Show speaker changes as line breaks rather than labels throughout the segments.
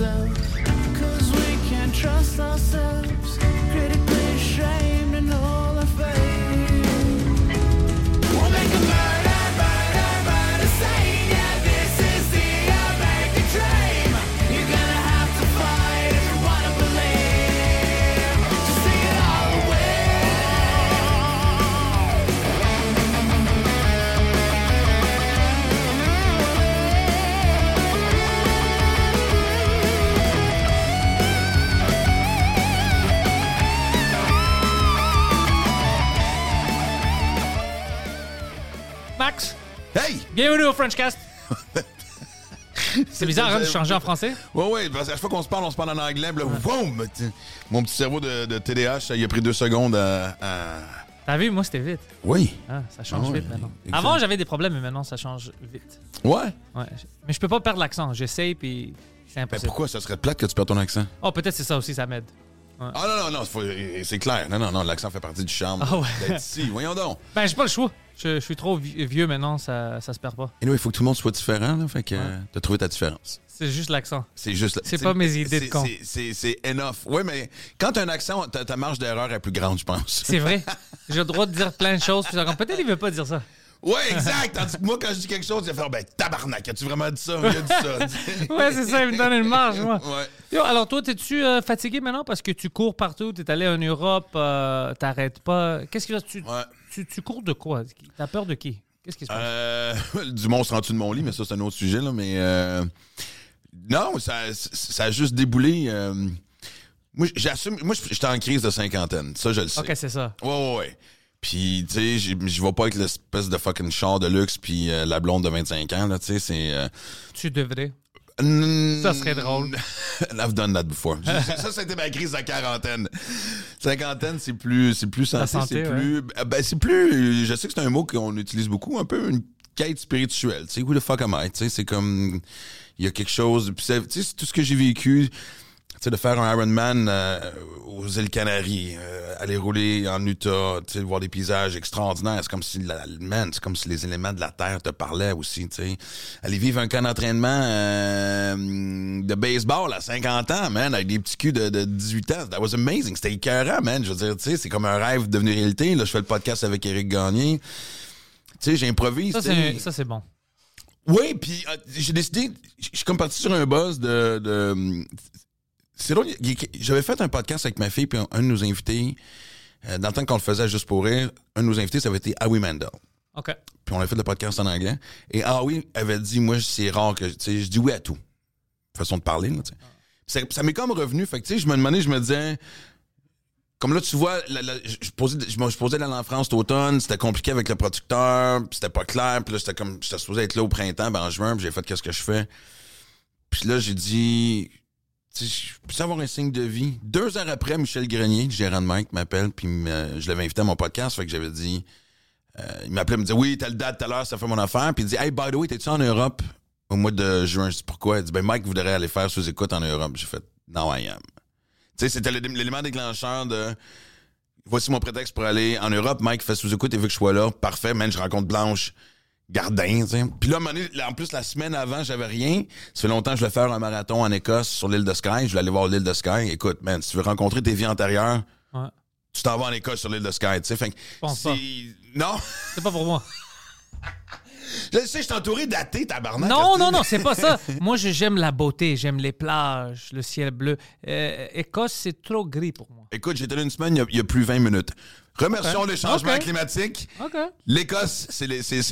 Cell Cause we can't trust ourselves
Max,
Hey!
bienvenue au Frenchcast. C'est bizarre hein, de changer en français?
Ouais, ouais, parce que chaque fois qu'on se parle, on se parle en anglais. Là, boum! Mon petit cerveau de, de TDAH, ça, il a pris deux secondes à. à-
T'as vu, moi c'était vite.
Oui.
Ah, ça change
Ah ouais,
vite maintenant.
exact.
Avant j'avais des problèmes, mais maintenant ça change vite.
Ouais.
Ouais. Mais je peux pas perdre l'accent. J'essaye, puis c'est
Mais
impossible.
pourquoi? Ça serait plate que tu perds ton accent?
Oh, peut-être c'est ça aussi, ça m'aide.
Ah non, non, non, c'est clair. Non, non, non, l'accent fait partie du charme
Ah ouais.
d'être ici. Voyons donc.
Ben, j'ai pas le choix. Je, je suis trop vi- vieux maintenant, ça, ça se perd pas.
Et il faut que tout le monde soit différent, là. Fait que euh, t'as trouvé ta différence.
C'est juste l'accent.
C'est juste.
C'est pas mes idées de con.
c'est- enough. Ouais, mais quand t'as un accent, ta, ta marge d'erreur est plus grande, je pense.
C'est vrai. J'ai le droit de dire plein de choses, puis peut-être il veut pas dire ça.
Ouais, exact. Tandis que moi, quand je dis quelque chose, il va faire ben tabarnak, as-tu vraiment dit ça? Il a dit ça.
Ouais, c'est ça, il me donne une marge, moi.
Ouais.
Yo, alors toi, t'es-tu euh, fatigué maintenant parce que tu cours partout, t'es allé en Europe, euh, t'arrêtes pas? Qu'est-ce que tu,
Ouais.
Tu, tu cours de quoi? T'as peur de qui? Qu'est-ce qui se passe?
Euh, du monstre en dessous de mon lit, mais ça, c'est un autre sujet, là. Mais euh, non, ça, ça a juste déboulé. euh, moi, j'assume. Moi, j'étais en crise de cinquantaine. Ça, je le sais.
ok, c'est ça.
Ouais, ouais, ouais. Puis, tu sais, je vais pas avec l'espèce de fucking char de luxe puis euh, la blonde de 25 ans, là, tu sais, c'est...
Tu devrais. Ça serait drôle.
I've done that before. ça, c'était ma crise de quarantaine. Cinquantaine, c'est plus, c'est plus
santé,
c'est plus... Ben, c'est plus... Je sais que c'est un mot qu'on utilise beaucoup, un peu une quête spirituelle. Tu sais, who the fuck am I? Tu sais, c'est comme... Il y a quelque chose... Puis, c'est- tu sais, c'est tout ce que j'ai vécu... Tu sais, de faire un Ironman euh, aux îles Canaries, euh, aller rouler en Utah, tu sais, voir des paysages extraordinaires. C'est comme si, la, man, c'est comme si les éléments de la Terre te parlaient aussi, tu sais. Aller vivre un camp d'entraînement euh, de baseball à 50 ans, man, avec des petits culs de, de 18 ans. That was amazing. C'était écœurant, man. Je veux dire, tu sais, c'est comme un rêve devenu réalité. Là, je fais le podcast avec Eric Gagné. Tu sais, j'improvise.
C'est ça, c'est bon.
Oui, puis euh, j'ai décidé, je suis comme parti sur un buzz de. de c'est drôle, j'avais fait un podcast avec ma fille, puis un, de nos invités, euh, dans le temps qu'on le faisait juste pour rire, un de nos invités, ça avait été Howie Mandel.
OK.
Puis on a fait le podcast en anglais. Et Howie avait dit, moi, c'est rare que. Tu sais, je dis oui à tout. Façon de parler, là, tu sais. Ça, ça m'est comme revenu. Fait que, tu sais, je me demandais, je me disais. Comme là, tu vois, la- la- je, posais, je, me- je posais l'aller en France cet automne, c'était compliqué avec le producteur, puis c'était pas clair, puis là, c'était comme, j'étais supposé être là au printemps, ben en juin, puis j'ai fait qu'est-ce que je fais. Puis là, j'ai dit, je peux avoir un signe de vie. Deux heures après, Michel Grenier, le gérant de Mike, m'appelle, puis je l'avais invité à mon podcast, fait que j'avais dit, euh, il m'appelait, il me disait, oui, telle date, telle heure, ça fait mon affaire, puis il dit, hey, by the way, t'es-tu en Europe au mois de juin? Je dis, pourquoi? Il dit, ben Mike voudrait aller faire sous écoute en Europe. J'ai fait, no, I am. Tu sais, c'était l'é- l'élément déclencheur de voici mon prétexte pour aller en Europe. Mike fait sous-écoute et veut que je sois là. Parfait, man, je rencontre Blanche Tu sais. Puis là, à un moment donné, là, en plus, la semaine avant, j'avais rien. Ça fait longtemps que je voulais faire un marathon en Écosse sur l'île de Skye. Je voulais aller voir l'île de Skye. Écoute, man, si tu veux rencontrer tes vies antérieures,
Ouais.
tu t'en vas en Écosse sur l'île de Skye, tu sais. Fait que
pense
c'est-
pas.
Non!
C'est pas pour moi.
Je sais, je suis entouré d'athées, tabarnak.
Non, non, non, c'est pas ça. Moi, j'aime la beauté, j'aime les plages, le ciel bleu. Euh, Écosse, c'est trop gris pour moi.
Écoute, j'étais là une semaine, il y a- il y, a plus 20 minutes. Remercions
Ok.
les changements climatiques. L'Écosse, c'est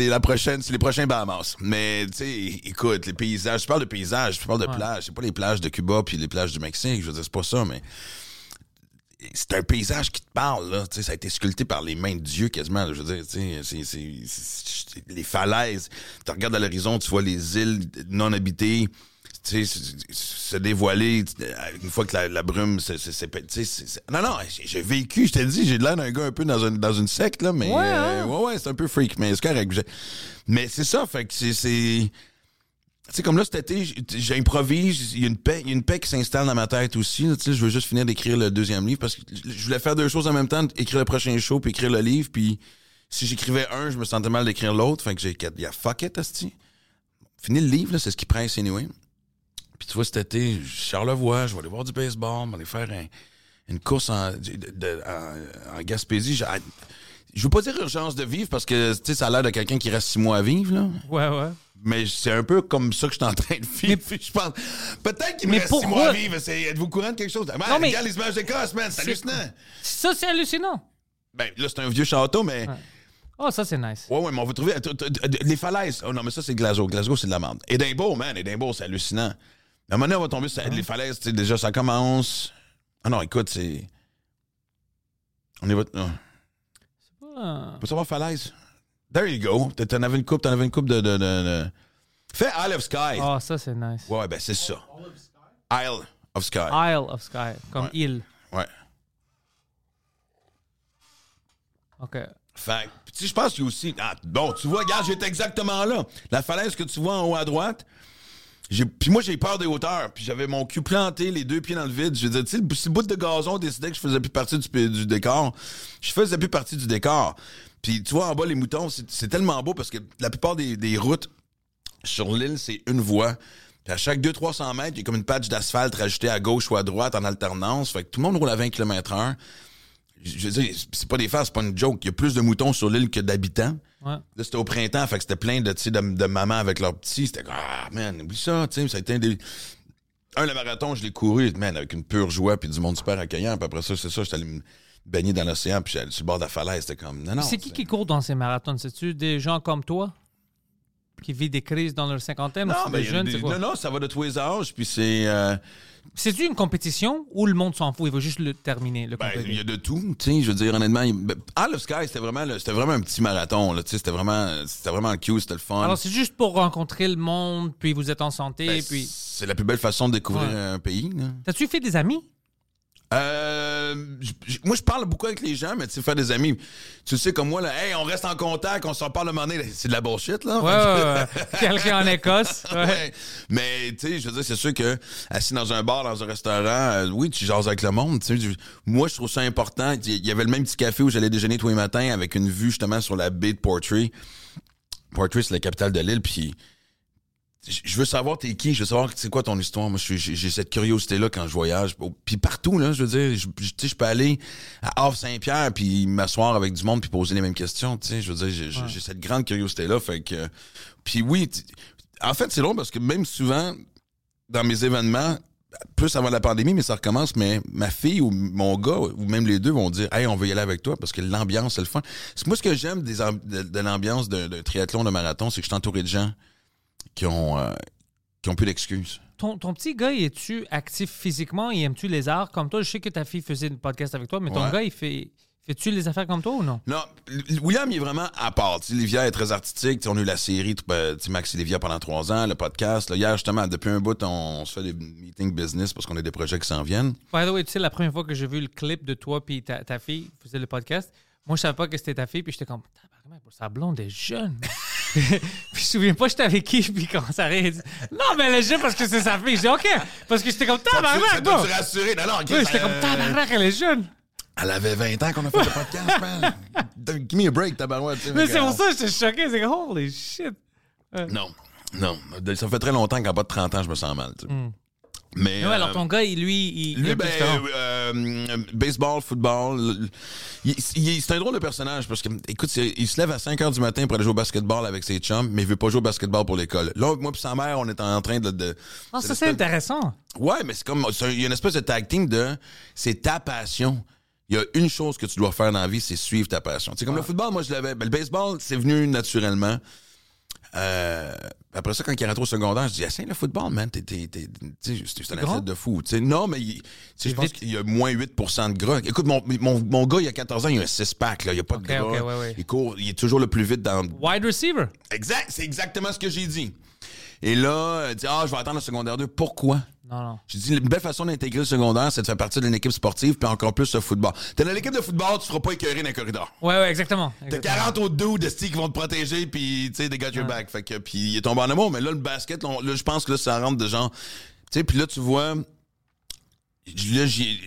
la prochaine, c'est les prochains Bahamas. Mais tu sais, écoute, les paysages, je parle de paysages, je parle de plages, c'est pas les plages de Cuba puis les plages du Mexique, je veux dire c'est pas ça, mais c'est un paysage qui te parle, là. Tu sais, ça a été sculpté par les mains de Dieu quasiment. là. Je veux dire, c'est- les falaises. Tu regardes à l'horizon, tu vois les îles non habitées. Se- dévoiler euh, une fois que la, la brume c'est- Non, non, j'ai vécu, je t'ai dit, j'ai l'air d'un gars un peu dans, un- dans une secte, là, mais
Ouais,
euh,
hein?
ouais, ouais, c'est un peu freak, mais c'est correct. Mais c'est ça, fait que c'est- c'est. Sais, comme là, cet été, j'improvise, il y a une paix, il y a une paix qui s'installe dans ma tête aussi. là. Tu sais, je veux juste finir d'écrire le deuxième livre parce que je voulais faire deux choses en même temps, écrire le prochain show puis écrire le livre. Puis si j'écrivais un, je me sentais mal d'écrire l'autre. Fait que j'ai yeah, fuck it, asti. Fini le livre, là, c'est ce qui presse anyway. Puis tu vois, cet été, Charlevoix, je vais aller voir du baseball, je vais aller faire un- une course en, de- de- en, en Gaspésie. J'ai- Je veux pas dire urgence de vivre parce que tu sais, ça a l'air de quelqu'un qui reste six mois à vivre. Là.
Ouais, ouais.
Mais c'est un peu comme ça que je suis en train de vivre. je pense. Peut-être qu'il me reste six mois à vivre. C'est- Êtes-vous au courant de quelque chose? Man,
Non, mais-
Regarde les images d'Écosse, man. C'est hallucinant.
Ça, c'est hallucinant.
Ben, là, c'est un vieux château, mais.
Ouais. Oh, ça, c'est nice.
Ouais, ouais, mais on va trouver. Les falaises. Oh non, mais ça, c'est Glasgow. Glasgow, c'est de la merde. Édimbourg, man. Édimbourg, c'est hallucinant. À un moment donné, on va tomber sur les falaises. déjà, ça commence. Ah non, écoute, c'est. On est. va- non.
Ah.
On peut savoir falaise. There you go. T'en avais une coupe, t'en avais une coupe de. de, de- de- Fais Isle of Sky.
Oh, ça, c'est nice.
Ouais, ben c'est ça. Isle of Sky.
Isle of Sky, comme
Ouais.
île.
Ouais.
OK.
Fait que, tu je pense a aussi. Ah, bon, tu vois, regarde, j'étais exactement là. La falaise que tu vois en haut à droite. Puis moi, j'ai peur des hauteurs. Puis j'avais mon cul planté, les deux pieds dans le vide. Je disais, tu sais, le petit bout de gazon décidait que je faisais plus partie du, du décor. Je faisais plus partie du décor. Puis tu vois, en bas, les moutons, c'est tellement beau parce que la plupart des, des routes sur l'île, c'est une voie. Puis à chaque 200-300 mètres, il y a comme une patch d'asphalte rajoutée à gauche ou à droite en alternance. Fait que tout le monde roule à 20 km h Je veux dire, c'est pas des farces, c'est pas une joke. Il y a plus de moutons sur l'île que d'habitants.
Ouais.
Là, c'était au printemps, fait que c'était plein de, de mamans avec leurs petits. C'était comme, ah, man, oublie ça, tu sais, ça a été un des... Un, le marathon, je l'ai couru, man, avec une pure joie, puis du monde super accueillant. Puis après ça, c'est ça, j'étais allé me baigner dans l'océan, puis j'allais sur le bord de la falaise, c'était comme, non, non.
C'est qui qui court dans ces marathons? C'est-tu des gens comme toi? Qui vivent des crises dans leur cinquantaine
Non, mais
des jeunes?
des-
quoi?
non, non, ça va de tous les âges, puis c'est... euh,
C'est-tu une compétition ou le monde s'en fout? Il veut juste le terminer, le
Ben, il y a de tout, tu sais, je veux dire, honnêtement, il- ben, of Sky, c'était vraiment, le- c'était vraiment un petit marathon, là, tu sais, c'était vraiment, c'était vraiment cute, c'était le fun.
Alors, c'est juste pour rencontrer le monde, puis vous êtes en santé,
Ben,
puis...
C'est la plus belle façon de découvrir
Ouais.
un pays, là.
T'as-tu fait des amis?
Euh, moi, je parle beaucoup avec les gens, mais tu sais, faire des amis, tu sais, comme moi, là, hey, on reste en contact, on s'en parle le moment donné, c'est de la bullshit, là.
Ouais, ouais, ouais. Quelqu'un en Écosse.
Mais, tu sais, je veux dire, c'est sûr que, assis dans un bar, dans un restaurant, euh, oui, tu jases avec le monde, tu sais. Moi, je trouve ça important. Il y avait le même petit café où j'allais déjeuner tous les matins avec une vue, justement, sur la baie de Portree. Portree, c'est la capitale de l'île, puis je veux savoir t'es qui, je veux savoir c'est quoi ton histoire. Moi, j'ai cette curiosité-là quand je voyage. Puis partout, là, je veux dire, je, je- tu sais, je peux aller à Havre-Saint-Pierre puis m'asseoir avec du monde puis poser les mêmes questions, tu sais. Je veux dire, j'ai- cette grande curiosité-là. Fait que... Puis oui, en fait, c'est long parce que même souvent, dans mes événements, plus avant la pandémie, mais ça recommence, mais ma fille ou mon gars, ou même les deux vont dire Hey, on veut y aller avec toi parce que l'ambiance, c'est le fun. Moi ce que j'aime de, de l'ambiance d'un d'un triathlon, de marathon, c'est que je suis entouré de gens qui ont, euh, qui ont plus d'excuses.
Ton, ton petit gars, es-tu actif physiquement? Il aime-tu les arts comme toi? Je sais que ta fille faisait une podcast avec toi, mais ton
Ouais.
gars, il fait... Fais-tu les affaires comme toi ou non?
Non, William, il est vraiment à part. Tu sais, Livia est très artistique. On a eu la série, Max et Livia pendant trois ans, le podcast. Là, hier, justement, depuis un bout, on, se fait des meetings business parce qu'on a des projets qui s'en viennent.
By the way, tu sais, la première fois que j'ai vu le clip de toi puis ta, ta fille faisait le podcast, moi, je savais pas que c'était ta fille, puis j'étais comme, tabarnak, sa blonde est jeune. puis je me souviens pas, j'étais avec qui, puis quand ça arrive, dit, non, mais elle est jeune parce que c'est sa fille. Je dis, OK, parce que j'étais comme, tabarnak, bon.
te rassurer? Non, non,
Oui, j'étais comme, tabarnak, elle est jeune.
Elle avait 20 ans qu'on a fait le podcast, man. Give me a break, tabarouette. tu
Mais c'est pour ça que j'étais choqué. C'est comme, holy shit.
Non, non. Ça fait très longtemps qu'en bas de 30 ans, je me sens mal. tu sais. Mais,
Mais ouais, alors
euh,
ton gars, il- lui, il, il
Lui,
est
ben,
différent.
euh, baseball, football. il- il- c'est un drôle de personnage parce que, écoute, il se lève à 5 h du matin pour aller jouer au basketball avec ses chums, mais il veut pas jouer au basketball pour l'école. Là, moi et sa mère, on est en train de. de
Ah, ça, c'est intéressant.
Ouais, mais c'est comme. Il y a une espèce de tag team de. C'est ta passion. Il y a une chose que tu dois faire dans la vie, c'est suivre ta passion. C'est comme le football, moi, je l'avais. ben, le baseball, c'est venu naturellement. Euh, Après ça, quand il est rentré au secondaire, je dis, essaye le football, man. T'es, t'es, t'es- c'est un athlète de fou. Non, mais je pense qu'il y a moins 8 de gras. Écoute, mon, mon, mon gars, il a 14 ans, il a un 6-pack, là. Il n'y a pas de gras.
ok, ouais, ouais.
Il court, il est toujours le plus vite dans.
Wide receiver.
Exact, c'est exactement ce que j'ai dit. Et là, il dit, ah, je vais attendre le secondaire 2. Pourquoi?
Non, non.
J'ai dit, une belle façon d'intégrer le secondaire, c'est de faire partie d'une équipe sportive, puis encore plus le football. T'es dans l'équipe de football, tu seras pas écœuré dans les corridors.
Ouais, ouais, exactement.
T'as
Exactement.
40 autres dudes de qui vont te protéger, puis tu sais, they got your back. Fait que, puis il est tombé en amour, mais là, le basket, là, je pense que là, ça rentre de genre. Tu sais, puis là, tu vois. Là, j'ai.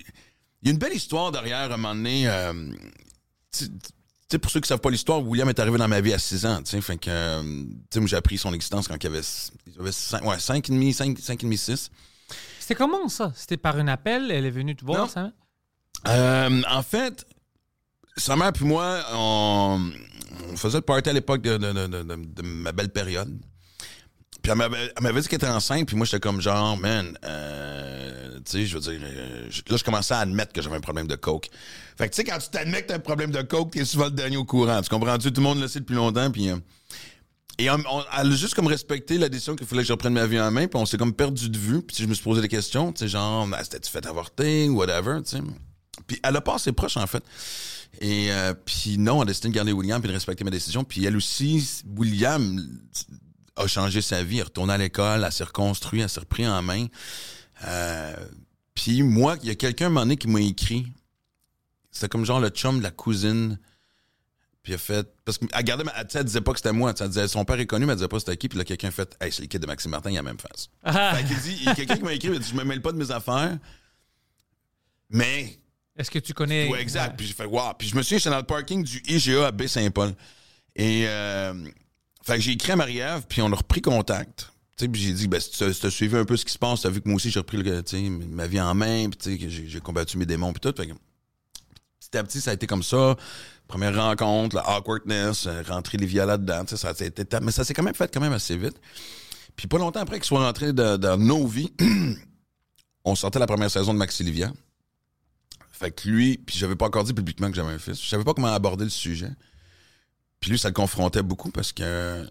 Il y a une belle histoire derrière, à un moment donné. euh, tu sais, pour ceux qui savent pas l'histoire, William est arrivé dans ma vie à 6 ans, tu sais. Fait que, euh, tu sais, j'ai appris son existence quand il avait, il avait 5, ouais, 5 et demi, 5, 5 et demi, 6.
C'était comment ça? C'était par un appel? Elle est venue te voir,
Non.
ça?
Euh, en fait, sa mère puis moi, on, on faisait le party à l'époque de, de- de- de- ma belle période. Puis elle m'avait dit qu'elle était enceinte, puis moi j'étais comme genre, man, euh, tu sais, je veux dire, euh, là je commençais à admettre que j'avais un problème de coke. Fait que tu sais, quand tu t'admets que t'as un problème de coke, t'es souvent le dernier au courant. Tu comprends-tu? Tout le monde le sait depuis longtemps, puis... euh, et on, on- elle a juste comme respecté la décision qu'il fallait que je reprenne ma vie en main, puis on s'est comme perdu de vue. Puis je me suis posé des questions, tu sais, genre, Ah, c'était-tu fait avorter whatever, tu sais. Puis elle a pas assez proche, en fait. Et euh, puis non, elle a décidé de garder William puis de respecter ma décision. Puis elle aussi, William a changé sa vie, elle est retournée à l'école, elle s'est reconstruite, elle s'est repris en main. Euh, puis moi, il y a quelqu'un un moment donné qui m'a écrit. C'était comme genre le chum de la cousine. Puis elle a fait. Parce qu'elle gardait ma. Elle disait pas que c'était moi. Elle disait son père est connu, mais elle disait pas c'était qui. Puis là, quelqu'un a fait Hey, c'est le kid de Maxime Martin, il a la même face.
Ah.
Fait qu'il dit, il y a quelqu'un qui m'a écrit, il dit Je me mêle pas de mes affaires. Mais
Est-ce que tu connais?
Ouais, exact. Puis j'ai fait, wow. Puis je me souviens, j'étais dans le parking du IGA à Baie-Saint-Paul. Et, euh, fait que j'ai écrit à Marie-Ève, puis on a repris contact. Tu sais, puis j'ai dit, ben, si tu as suivi un peu ce qui se passe, tu as vu que moi aussi, j'ai repris le, ma vie en main, puis tu sais, que j'ai j'ai combattu mes démons, puis tout. Fait que, petit à petit, ça a été comme ça. Première rencontre, la awkwardness, euh, rentrer là-dedans, tu sais, ça a été, mais ça s'est quand même fait quand même assez vite. Puis pas longtemps après qu'ils soient rentrés de- dans nos vies, on sortait la première saison de Maxi Livia. Fait que lui, puis j'avais pas encore dit publiquement que j'avais un fils. Je savais pas comment aborder le sujet. Puis lui, ça le confrontait beaucoup parce que euh,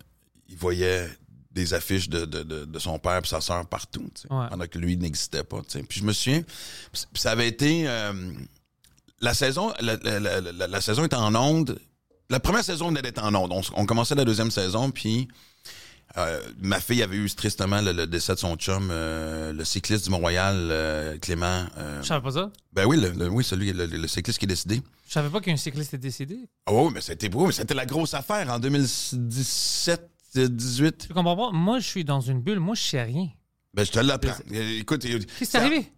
il voyait des affiches de, de, de, de son père et sa sœur partout,
Ouais.
pendant que lui n'existait pas. Puis je me souviens, puis ça avait été euh, la saison, la, la, la, saison était en onde. La première saison venait d'être en onde. On, commençait la deuxième saison, puis euh, ma fille avait eu tristement le, le décès de son chum, euh, le cycliste du Mont-Royal, euh, Clément. euh,
Je savais pas ça?
ben oui, le, le- oui, celui, le, le cycliste qui est décédé.
Je savais pas qu'un cycliste est décédé.
Oh, oui, mais c'était beau, mais c'était la grosse affaire en 2017, 18.
Tu comprends pas? Moi, je suis dans une bulle. Moi, je sais rien.
Ben, je te l'apprends. Euh, Écoute,
Qu'est-ce qui
ça-
est arrivé?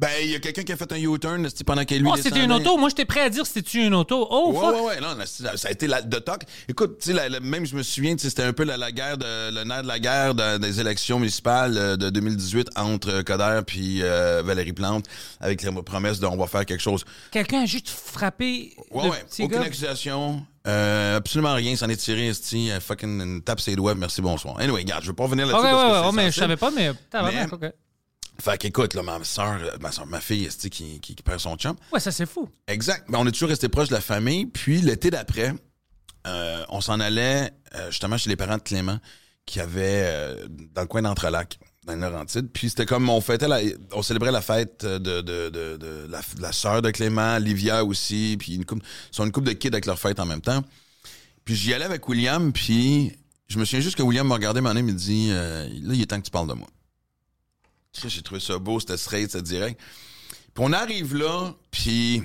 Ben, il y a quelqu'un qui a fait un U-turn pendant qu'il lui
Oh, c'était une auto. Moi, j'étais prêt à dire c'était une auto? Oh,
Ouais,
fuck.
ouais, ouais, non, ça, a été la, de toc. Écoute, tu sais, même je me souviens, c'était un peu la, la guerre, de, le nerf de la guerre de- des élections municipales euh, de 2018 entre euh, Coder puis euh, Valérie Plante, avec la promesse de on va faire quelque chose.
Quelqu'un a juste frappé
Ouais,
le
ouais.
petit
Aucune
gars.
accusation. Euh, absolument rien. S'en est tiré, euh, Fucking tape ses doigts. Merci, bonsoir. Anyway, regarde, je veux pas revenir là-dessus.
ouais,
parce que
ouais,
c'est
ouais, mais je savais pas, mais.
Mais-
ok.
Fait qu'écoute, là, ma soeur, ma, soeur, ma fille, qui, qui, qui perd son chum?
Ouais, ça, c'est fou.
Exact. Ben, on est toujours resté proche de la famille. Puis l'été d'après, euh, on s'en allait euh, justement chez les parents de Clément, qui avaient euh, dans le coin d'Entrelac, dans le Laurentide. Puis c'était comme on fêtait la, on célébrait la fête de, de, de, de la, sœur de Clément, Livia aussi, puis une couple, ils sont une couple de kids avec leur fête en même temps. Puis j'y allais avec William, puis je me souviens juste que William m'a regardé, mon me dit euh, là, il est temps que tu parles de moi. J'ai trouvé ça beau, c'était straight, c'était direct. Puis on arrive là, puis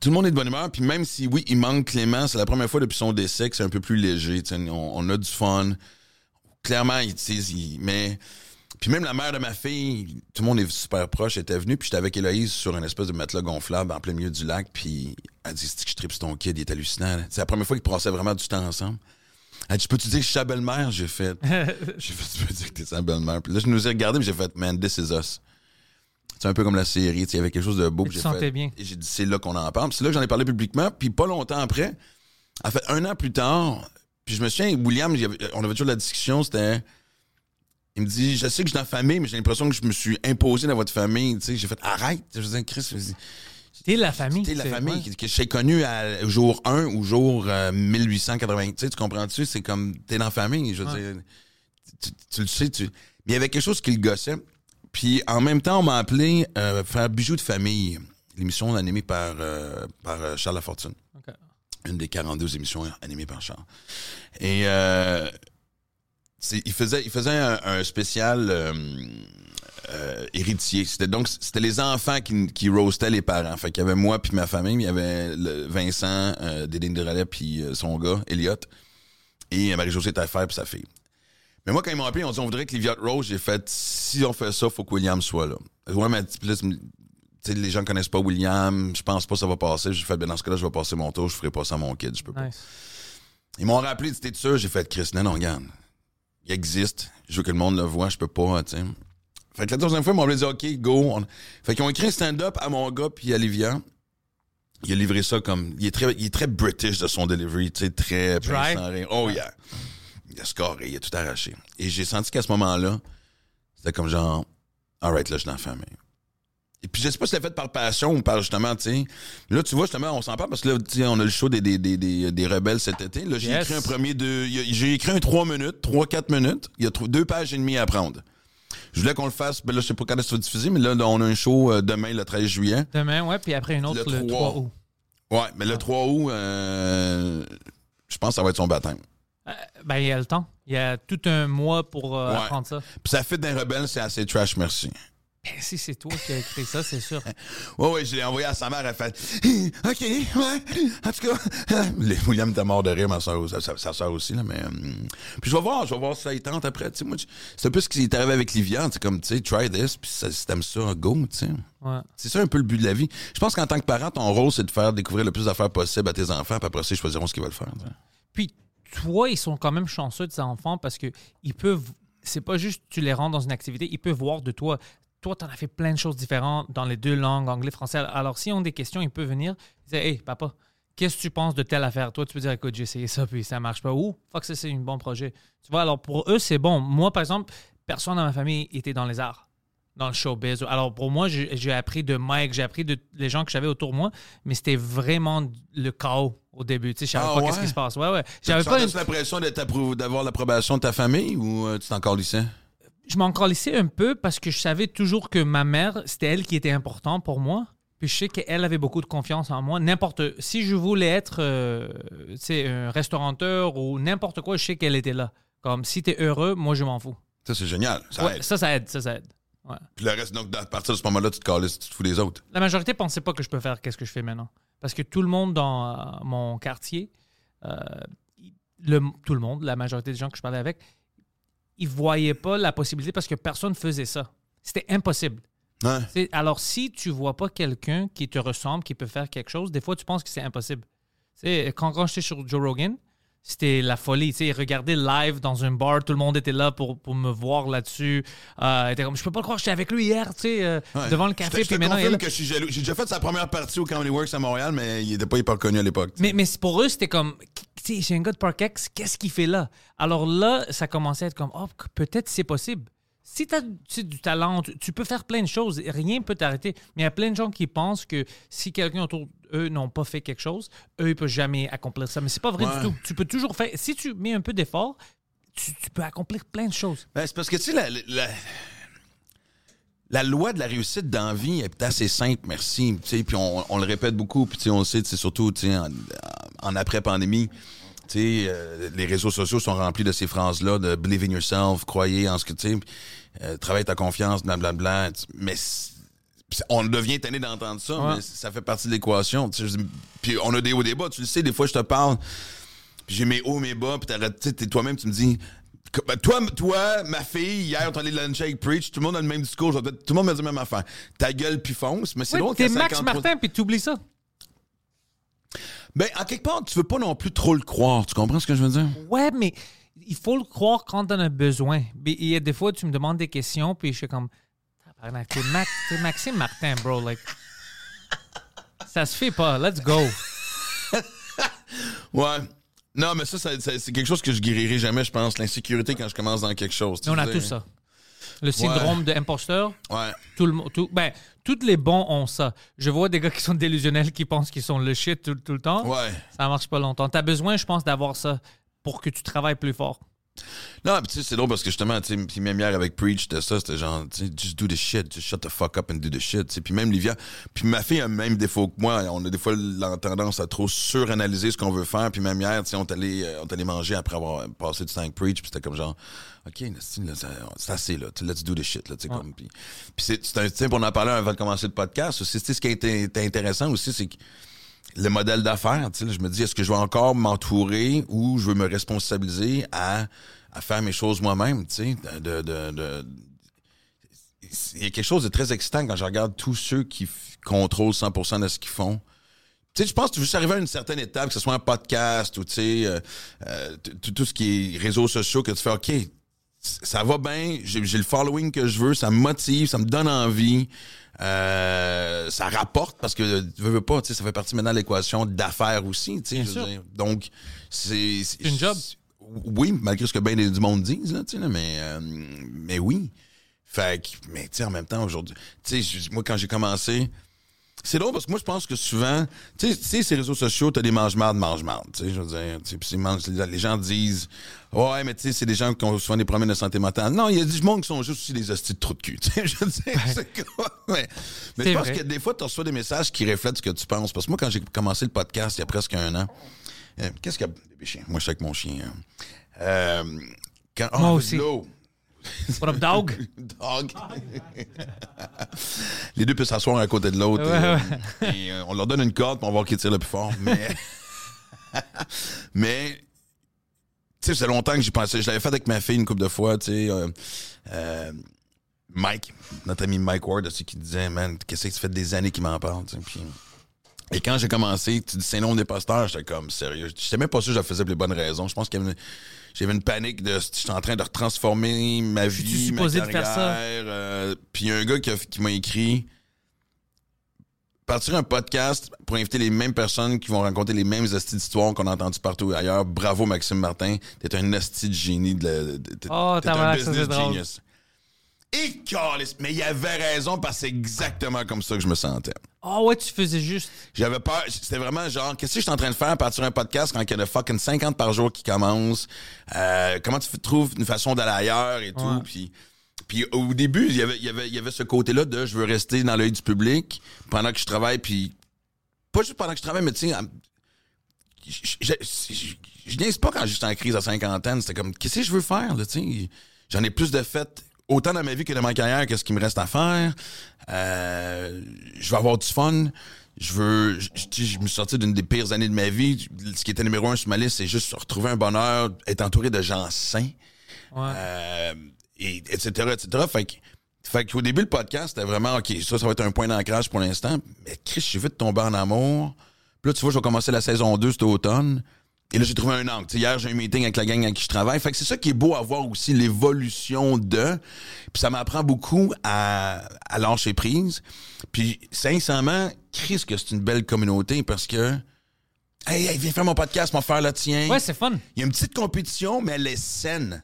tout le monde est de bonne humeur, puis même si oui, il manque Clément, c'est la première fois depuis son décès que c'est un peu plus léger. On, a du fun. Clairement, il, il- mais. Puis même la mère de ma fille, tout le monde est super proche, était venu, puis j'étais avec Héloïse sur une espèce de matelas gonflable en plein milieu du lac, puis elle dit C'est que je tripe ton kid, il est hallucinant. C'est la première fois qu'ils passaient vraiment du temps ensemble. Elle dit Peux-tu dire que je suis sa belle-mère? J'ai fait J'ai fait Tu peux dire que t'es sa belle-mère. Puis là, je nous ai regardé, puis j'ai fait Man, this is us. C'est un peu comme la série, il y avait quelque chose de beau. J'ai
sentais
fait-
bien.
Et j'ai dit, c'est là qu'on en parle. Puis c'est là que j'en ai parlé publiquement. Puis pas longtemps après, en fait, un an plus tard, puis je me souviens, William, on avait toujours la discussion, c'était. Il me dit, je sais que je suis dans la famille, mais j'ai l'impression que je me suis imposé dans votre famille. Tu sais, j'ai fait, arrête. Je disais, Chris,
T'es la famille.
t'es la famille
ouais.
que, j'ai connue à jour 1 ou jour euh, 1880. Tu sais, tu comprends-tu? C'est comme, t'es dans la famille. Je veux dire, tu, tu le sais, tu. Mais il y avait quelque chose qui le gossait. Puis en même temps, on m'a appelé euh, faire bijoux de famille, l'émission animée par, euh, par euh, Charles Lafortune.
OK.
Une des 42 émissions animées par Charles. Et il faisait, il faisait un, un spécial euh, euh, héritier. C'était donc c'était les enfants qui, qui roastaient les parents. Fait qu'il y avait moi puis ma famille, mais il y avait le Vincent, euh, Dédine Desrelais puis euh, son gars, Elliot, et Marie-Josée Taillefer puis sa fille. Mais moi, quand ils m'ont appelé, ils ont dit on voudrait que Liviot Rose, j'ai fait si on fait ça, faut que William soit là. Ouais, mais les gens connaissent pas William, je pense pas que ça va passer. J'ai fait, ben dans ce cas-là, je vais passer mon tour, je ferai pas ça à mon kid, je peux pas.
Nice.
Ils m'ont rappelé, t'es sûr? J'ai fait, Chris, non, non, regarde. Il existe. Je veux que le monde le voit, je peux pas, tu sais. Fait que la deuxième fois, ils m'ont dit, OK, go. On- Fait qu'ils ont écrit un stand-up à mon gars puis à Livia. Il a livré ça comme. Il est très, il est très british de son delivery, tu sais, très.
Dry?
Oh, yeah. Il a scoré, il a tout arraché. Et j'ai senti qu'à ce moment-là, c'était comme genre, alright, là, je suis dans la famille. Et puis, je sais pas si c'est fait par passion ou par justement, tu sais. Là, tu vois, justement, on s'en parle parce que là, tu sais, on a le show des, des, des, des, des rebelles cet été. Là, j'ai
Yes.
écrit un premier de. il y a- J'ai écrit un 3 minutes, 3-4 minutes. Il y a deux pages et demie à prendre. Je voulais qu'on le fasse, ben là, je sais pas quand diffuser, mais là, on a un show euh, demain, le 13 juillet.
Demain, ouais, puis après une autre
Le
le,
3.
3 août.
Ouais, mais le 3 août, euh, je pense que ça va être son baptême.
Euh, ben, il y a le temps. Il y a tout un mois pour euh,
Ouais.
apprendre ça.
Puis ça fait d'un rebelle, c'est assez trash, merci.
Ben, si c'est toi qui as écrit ça, c'est sûr.
Ouais, ouais, je l'ai envoyé à sa mère, elle fait OK, ouais, en tout cas. Les- William était mort de rire, ma soeur, sa, sa, sa soeur aussi, là, mais. hum, puis je vais voir, je vais voir si ça y tente après. Tu sais, moi, c'est un peu ce qui est arrivé avec Livia, c'est comme, tu sais, try this, puis ça- si t'aimes ça, go, tu sais.
Ouais.
C'est ça un peu le but de la vie. Je pense qu'en tant que parent, ton rôle, c'est de faire découvrir le plus d'affaires possible à tes enfants, puis après ça, ils choisiront ce qu'ils veulent faire. tu.
Puis toi, ils sont quand même chanceux de ces enfants parce que ils peuvent. C'est pas juste tu les rends dans une activité, ils peuvent voir de toi. Toi, tu en as fait plein de choses différentes dans les deux langues, anglais, français. Alors, s'ils ont des questions, ils peuvent venir dire Hey, papa, qu'est-ce que tu penses de telle affaire? Toi, tu peux dire Écoute, j'ai essayé ça, puis ça marche pas. Ou, fuck, ça, c'est un bon projet. Tu vois, alors pour eux, c'est bon. Moi, par exemple, personne dans ma famille était dans les arts, dans le showbiz. Alors, pour moi, j'ai appris de Mike, j'ai appris de les gens que j'avais autour de moi, mais c'était vraiment le chaos au début. Tu sais, je savais
Ah
pas
ouais?
qu'est-ce qui se passe. Ouais, ouais. J'avais
Tu
pas une-
l'impression d'avoir l'approbation de ta famille ou euh, tu t'es encore lycée?
Je m'en calissais un peu parce que je savais toujours que ma mère, c'était elle qui était importante pour moi. Puis je sais qu'elle avait beaucoup de confiance en moi. N'importe. Si je voulais être euh, un restaurateur ou n'importe quoi, je sais qu'elle était là. Comme si t'es heureux, moi je m'en fous.
Ça, c'est génial. Ça
Ouais,
aide.
ça, ça aide. Ça, ça aide. Ouais.
Puis le reste, donc, à partir de ce moment-là, tu te calisses, tu te fous des autres.
La majorité pensait pas que je peux faire qu'est-ce que je fais maintenant. Parce que tout le monde dans euh, mon quartier, euh, le, tout le monde, la majorité des gens que je parlais avec, ils voyaient pas la possibilité parce que personne faisait ça. C'était impossible.
Ouais.
Alors, si tu vois pas quelqu'un qui te ressemble, qui peut faire quelque chose, des fois, tu penses que c'est impossible. Quand, quand j'étais sur Joe Rogan, c'était la folie. Tu sais, regarder live dans un bar, tout le monde était là pour, pour me voir là-dessus. Euh, était comme, je peux pas le croire, j'étais avec lui hier, tu sais, euh,
Ouais.
devant le café.
Je te
puis maintenant, il
que je suis jaloux. J'ai déjà fait sa première partie au Comedy Works à Montréal, mais il était pas hyper connu à l'époque.
Mais, mais pour eux, c'était comme, tu sais, j'ai un gars de Parkex, qu'est-ce qu'il fait là? Alors là, ça commençait à être comme, oh, peut-être c'est possible. Si tu as du talent, tu, tu peux faire plein de choses, rien ne peut t'arrêter. Mais il y a plein de gens qui pensent que si quelqu'un autour d'eux n'ont pas fait quelque chose, eux, ils ne peuvent jamais accomplir ça. Mais c'est pas vrai
Ouais.
du tout. Tu peux toujours faire, si tu mets un peu d'effort, tu, tu peux accomplir plein de choses.
Ben, c'est parce que, tu sais, la, la, la loi de la réussite dans la vie est assez simple, merci. Puis on, on le répète beaucoup, puis tu sais, on le sait, sais, surtout en, en après-pandémie. Tu sais, euh, les réseaux sociaux sont remplis de ces phrases-là, de believe in yourself, croyez en ce que tu sais, euh, travaille ta confiance, blablabla. Tu- Mais c'est- on devient tanné d'entendre ça,
Ouais.
mais ça fait partie de l'équation. Puis on a des hauts et des bas, tu le sais, des fois je te parle, puis j'ai mes hauts, mes bas, puis t'arrêtes, tu sais, t'es- toi-même tu me dis, ben, toi, toi, ma fille, hier, on est allé luncher avec Preach, tout le monde a le même discours, tout le monde me dit la même affaire. Ta gueule puis fonce, mais c'est
Oui,
drôle
T'es Max
53
Martin, puis tu oublies ça.
Ben, en quelque part, tu veux pas non plus trop le croire, tu comprends ce que je veux dire?
Ouais, mais il faut le croire quand t'en as besoin. Mais Il y a des fois, tu me demandes des questions, puis je suis comme, t'es Max, t'es Maxime Martin, bro. Like, ça se fait pas. Let's go.
Ouais. Non, mais ça, ça- ça- c'est quelque chose que je guérirai jamais, je pense, l'insécurité quand je commence dans quelque chose.
on a tout ça. Le syndrome de imposteur,
Ouais.
tout le monde. Tout, ben, tous les bons ont ça. Je vois des gars qui sont délusionnels, qui pensent qu'ils sont le shit tout, tout le temps.
Ouais.
Ça marche pas longtemps. T'as besoin, je pense, d'avoir ça pour que tu travailles plus fort.
Non, puis tu sais, c'est drôle parce que justement, tu sais, même hier avec Preach, c'était ça, c'était genre, tu sais, just do the shit, just shut the fuck up and do the shit, tu sais. Puis même Livia, puis ma fille a le même défaut que moi, on a des fois la tendance à trop suranalyser ce qu'on veut faire, puis même hier, tu sais, on est allé, euh, on manger après avoir passé du temps avec Preach, puis c'était comme genre, OK, c'est là, ça- c'est assez, là, let's do the shit, là, tu sais, comme, puis, puis c'est, un, tu sais, pour en parler avant de commencer le podcast, aussi, tu sais, ce qui été intéressant aussi, c'est que le modèle d'affaires, je me dis, est-ce que je vais encore m'entourer ou je veux me responsabiliser à, à faire mes choses moi-même, de, de, de- il y a quelque chose de très excitant quand je regarde tous ceux qui contrôlent 100% de ce qu'ils font. Tu sais, je pense que tu veux arriver à une certaine étape, que ce soit un podcast ou, tu sais, euh, euh, tout ce qui est réseaux sociaux, que tu fais, OK, ça va bien, j'ai le following que je veux, ça me motive, ça me donne envie, euh, ça rapporte parce que, tu veux, veux pas, tu sais, ça fait partie maintenant de l'équation d'affaires aussi, tu sais,
Bien sûr.
Donc, c'est...
C'est une job.
Oui, malgré ce que bien du monde disent, là, tu sais, là, mais, euh, mais oui. Fait que, mais tu sais, en même temps, aujourd'hui, tu sais, moi, quand j'ai commencé, c'est drôle parce que moi, je pense que souvent, tu sais, ces réseaux sociaux, t'as des mange-marde, mange-marde, tu sais, je veux dire, tu sais, puis c'est mange- les gens disent, ouais, mais tu sais, c'est des gens qui ont souvent des problèmes de santé mentale. Non, il y a du monde qui sont juste aussi des hosties de trous de cul, tu sais, je veux dire, c'est quoi, mais, je pense
vrai.
que des fois, tu reçois des messages qui reflètent ce que tu penses. Parce que moi, quand j'ai commencé le podcast il y a presque un an, euh, qu'est-ce qu'il y a? Moi, je suis avec mon chien. hein. Euh, quand, ah,
Moi aussi.
l'eau.
What up, dog?
Dog. Les deux peuvent s'asseoir à côté de l'autre.
Ouais,
et, euh, et, euh, on leur donne une corde pour voir qui tire le plus fort. Mais, mais tu sais, c'est longtemps que j'y pensais. Je l'avais fait avec ma fille une couple de fois, tu sais. euh, euh, Mike, notre ami Mike Ward, aussi, qui disait, man, qu'est-ce que ça fait des années qu'il m'en parle, tu sais. Puis, et quand j'ai commencé, tu dis c'est nom des posteurs, j'étais comme sérieux. J'étais même pas sûr que je le faisais pour les bonnes raisons. Je pense qu'il y avait une- j'avais une panique de j'étais en train de retransformer ma vie, ma
de faire
carrière.
ça?
euh, puis il y a un gars qui, a- qui m'a écrit partir un podcast pour inviter les mêmes personnes qui vont raconter les mêmes hosties d'histoires qu'on a entendues partout ailleurs. Bravo Maxime Martin, t'es un hostie de génie de, la- de- de-
Oh,
t'es un business genius. Et mais il avait raison parce que c'est exactement comme ça que je me sentais.
Oh ouais, tu faisais juste.
J'avais peur. C'était vraiment genre, qu'est-ce que je suis en train de faire? Partir un podcast quand il y a de fucking 50 par jour qui commencent? Euh, comment tu trouves une façon d'aller ailleurs et tout?
Ouais.
Puis, puis au début, il y avait, il y avait, y avait ce côté-là de je veux rester dans l'œil du public pendant que je travaille. Puis, pas juste pendant que je travaille, mais tu sais, en- je- je pas quand j'étais en crise à cinquantaine. C'était comme, qu'est-ce que je veux faire? J'en ai plus de fait autant dans ma vie que dans ma carrière que ce qui me reste à faire. Euh, je vais avoir du fun. Je veux, je, je- je me suis sorti d'une des pires années de ma vie. Ce qui était numéro un sur ma liste, c'est juste retrouver un bonheur, être entouré de gens sains,
Ouais.
euh, et, etc., etc. Fait que, fait qu'au début, le podcast, c'était vraiment, OK, ça, ça va être un point d'ancrage pour l'instant. Mais Chris, je suis vite tombé en amour. Puis là, tu vois, je vais commencer la saison 2 cet automne. Et là, j'ai trouvé un angle. Tu sais, hier, j'ai un meeting avec la gang avec qui je travaille. Fait que c'est ça qui est beau à voir aussi, l'évolution de. Puis ça m'apprend beaucoup à, à lâcher prise. Puis sincèrement, Chris, que c'est une belle communauté parce que. Hey, hey, viens faire mon podcast, mon faire le tien.
Ouais, c'est fun.
Il y a une petite compétition, mais elle est saine.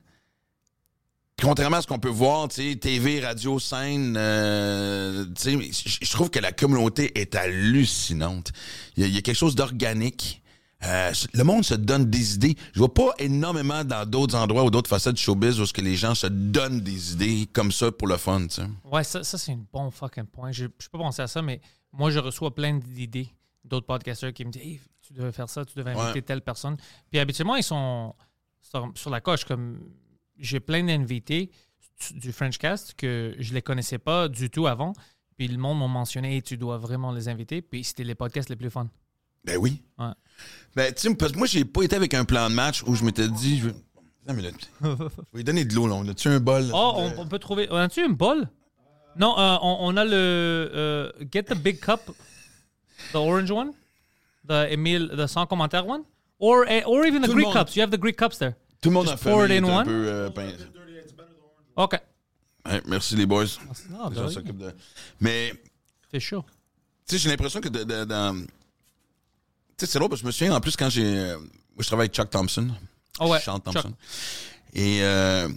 Contrairement à ce qu'on peut voir, TV, radio, scène, euh, je trouve que la communauté est hallucinante. Il y a, il y a quelque chose d'organique. Euh, le monde se donne des idées. Je vois pas énormément dans d'autres endroits ou d'autres facettes du showbiz où ce que les gens se donnent des idées comme ça pour le fun.
Ouais, ça, ça c'est un bon fucking point. Je ne peux pas penser à ça, mais moi, je reçois plein d'idées d'autres podcasters qui me disent Hey, tu devais faire ça, tu devais inviter
Ouais.
telle personne. Puis habituellement, ils sont sur, sur la coche. Comme j'ai plein d'invités du Frenchcast que je les connaissais pas du tout avant. Puis le monde m'a mentionné Hey, tu dois vraiment les inviter. Puis c'était les podcasts les plus fun.
Ben oui.
Ouais.
Ben, tu sais, parce que moi, j'ai pas été avec un plan de match où je m'étais dit, je une minute. Je vais lui donner de l'eau, là. On a-tu un bol? là?
Oh, on, on peut trouver. On a-tu une bol? Non, euh, on, on a le. euh, get the big cup, the orange one, the Emile, the sans commentaire one, or eh, or even the
Tout
Greek
monde.
cups. You have the Greek cups there.
Tout le monde
Just
a fait
pour it in
un
one.
peu euh.
Ok.
Ouais, merci les boys.
Ah, ben
de- Mais,
C'est chaud.
tu sais, j'ai l'impression que de- de- dans- sais, c'est drôle parce que je me souviens, en plus, quand j'ai... Moi, je travaille avec Chuck Thompson.
Ah ouais, Chuck.
Thompson. Et euh,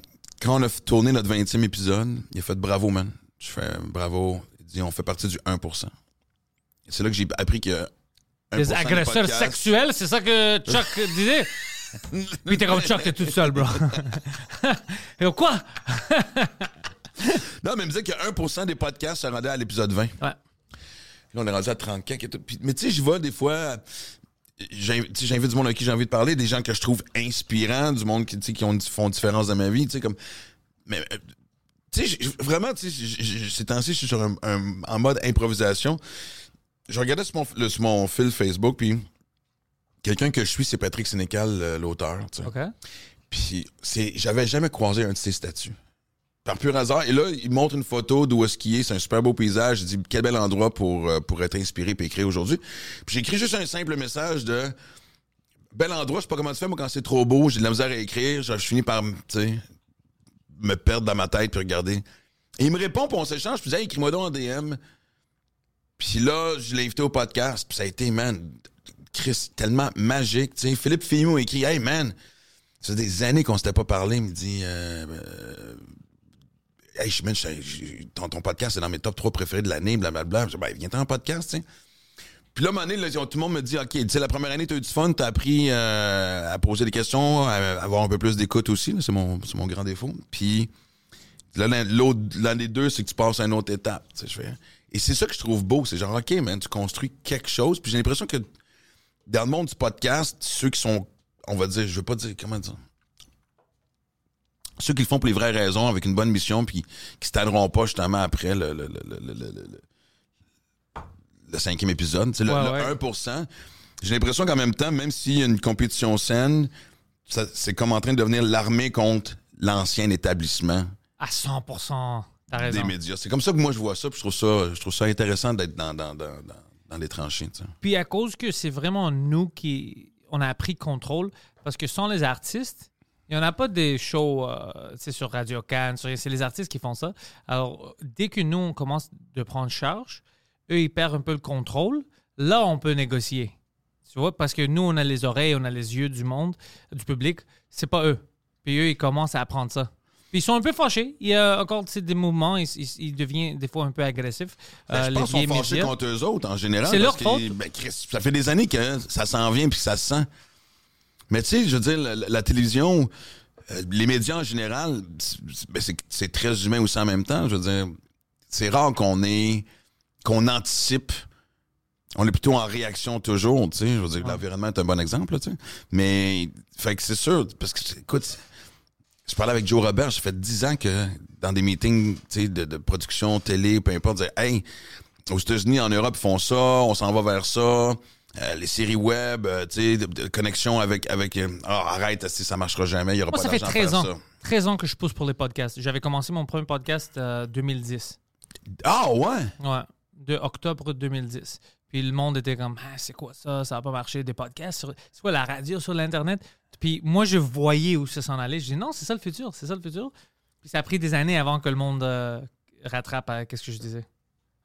quand on a tourné notre 20e épisode, il a fait « Bravo, man ». Je fais « Bravo ». Il dit « On fait partie du 1%. » Et C'est là que j'ai appris que...
Des agresseurs sexuels, c'est ça que Chuck disait? Puis t'es comme Chuck, t'es tout seul, bro. Et quoi?
Non, mais il me disait que 1% des podcasts se rendaient à l'épisode 20.
Ouais.
Là, on est rendu à 30 quelques et tout. Puis- mais tu sais, je vais des fois. J'invite du monde avec qui j'ai envie de parler, des gens que je trouve inspirants, du monde qui, qui ont, font différence dans ma vie. Tu sais, comme. Mais. euh, Tu sais, j'ai- vraiment, tu sais, ces temps-ci, je suis sur un, un- en mode improvisation. Je regardais sur mon, le- sur mon fil Facebook, puis quelqu'un que je suis, c'est Patrick Sénécal, euh, l'auteur. tu sais.
OK.
Puis j'avais jamais croisé un de ses statues. Par pur hasard. Et là, il montre une photo d'où est-ce qu'il est. C'est un super beau paysage. Je dis, quel bel endroit pour, euh, pour être inspiré et écrire aujourd'hui. Puis j'ai écrit juste un simple message de bel endroit, je sais pas comment tu fais, moi, quand c'est trop beau, j'ai de la misère à écrire. Je, finis par, me perdre dans ma tête puis regarder. Et il me répond, puis on s'échange. Puis il dit, hey, écris-moi donc en DM. Puis là, je l'ai invité au podcast. Puis ça a été, man, Chris, tellement magique. Tu sais, Philippe Fillon a écrit, hey, man, ça fait des années qu'on s'était pas parlé. Il me dit, euh, hey, je- man, je- ton, ton podcast est dans mes top 3 préférés de l'année, blablabla. Je dis, ben, viens-t'en en podcast, tu sais. Puis là, à un là, tout le monde me dit, OK, tu sais, la première année, t'as eu du fun, t'as appris euh, à poser des questions, à avoir un peu plus d'écoute aussi. C'est mon, c'est mon grand défaut. Puis là, l'année 2, c'est que tu passes à une autre étape. tu sais, je fais. Et c'est ça que je trouve beau. C'est genre, OK, man, tu construis quelque chose. Puis j'ai l'impression que dans le monde du podcast, ceux qui sont, on va dire, je veux pas dire, comment dire, ceux qui le font pour les vraies raisons, avec une bonne mission, puis qui se pas justement après le, le, le, le, le- cinquième épisode,
Ouais,
le
ouais.
1%. J'ai l'impression qu'en même temps, même s'il y a une compétition saine, c'est comme en train de devenir l'armée contre l'ancien établissement
À 100 T'as raison.
des médias. C'est comme ça que moi je vois ça, puis je trouve ça, je trouve ça intéressant d'être dans, dans, dans, dans, les tranchées.
Puis à cause que c'est vraiment nous qui on a pris contrôle, parce que sans les artistes, il n'y en a pas des shows euh, sur Radio Cannes, c'est les artistes qui font ça. Alors, dès que nous, on commence de prendre charge, eux, ils perdent un peu le contrôle. Là, on peut négocier. Tu vois, parce que nous, on a les oreilles, on a les yeux du monde, du public. C'est pas eux. Puis eux, ils commencent à apprendre ça. Puis ils sont un peu fâchés. Il y a encore des mouvements. Ils, ils- ils deviennent des fois un peu agressifs.
Ben,
Euh,
je
les
pense qu'ils sont fâchés contre eux autres en général.
C'est leur faute.
ben, ça fait des années que ça s'en vient puis que ça se sent. Mais tu sais, je veux dire, la, télévision, euh, les médias en général, c'est- ben, c'est très humain aussi en même temps. Je veux dire, c'est rare qu'on ait, qu'on anticipe. On est plutôt en réaction toujours, tu sais. Je veux dire, l'environnement est un bon exemple, tu sais. Mais, fait que c'est sûr, parce que, écoute, je parlais avec Joe Robert, ça fait 10 ans que dans des meetings tu sais, de, de production, télé, peu importe, dire Hey, aux États-Unis, en Europe, ils font ça, on s'en va vers ça. Euh, les séries web, euh, tu sais, connexion avec. avec Ah, arrête, si ça marchera jamais, il y aura
Moi,
pas
ça fait
d'argent à
13
faire
ans.
ça.
13 ans que je pousse pour les podcasts. J'avais commencé mon premier podcast en 2010.
Ah, ouais!
Ouais, de octobre 2010. Puis le monde était comme, ah, c'est quoi ça? Ça va pas marcher, des podcasts? sur- C'est quoi la radio sur l'Internet? Puis moi, je voyais où ça s'en allait. Je dis, non, c'est ça le futur, c'est ça le futur. Puis ça a pris des années avant que le monde rattrape à qu'est-ce que je disais?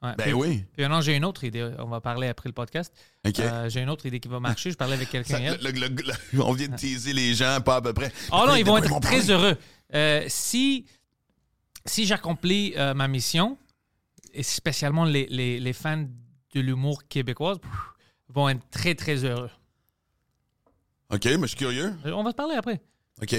Ouais.
Ben
puis,
oui.
Puis maintenant, j'ai une autre idée. On va parler après le podcast. Euh, j'ai une autre idée qui va marcher. Je parlais avec quelqu'un
Ça-
hier.
le- le- le- on vient de teaser les gens, pas à peu près.
Oh non, ils vont être très
parler?
heureux. Euh, si si j'accomplis euh, ma mission, et spécialement les, les- les fans de l'humour québécois pff, vont être très, très heureux.
OK, mais je suis curieux.
On va se parler après.
OK.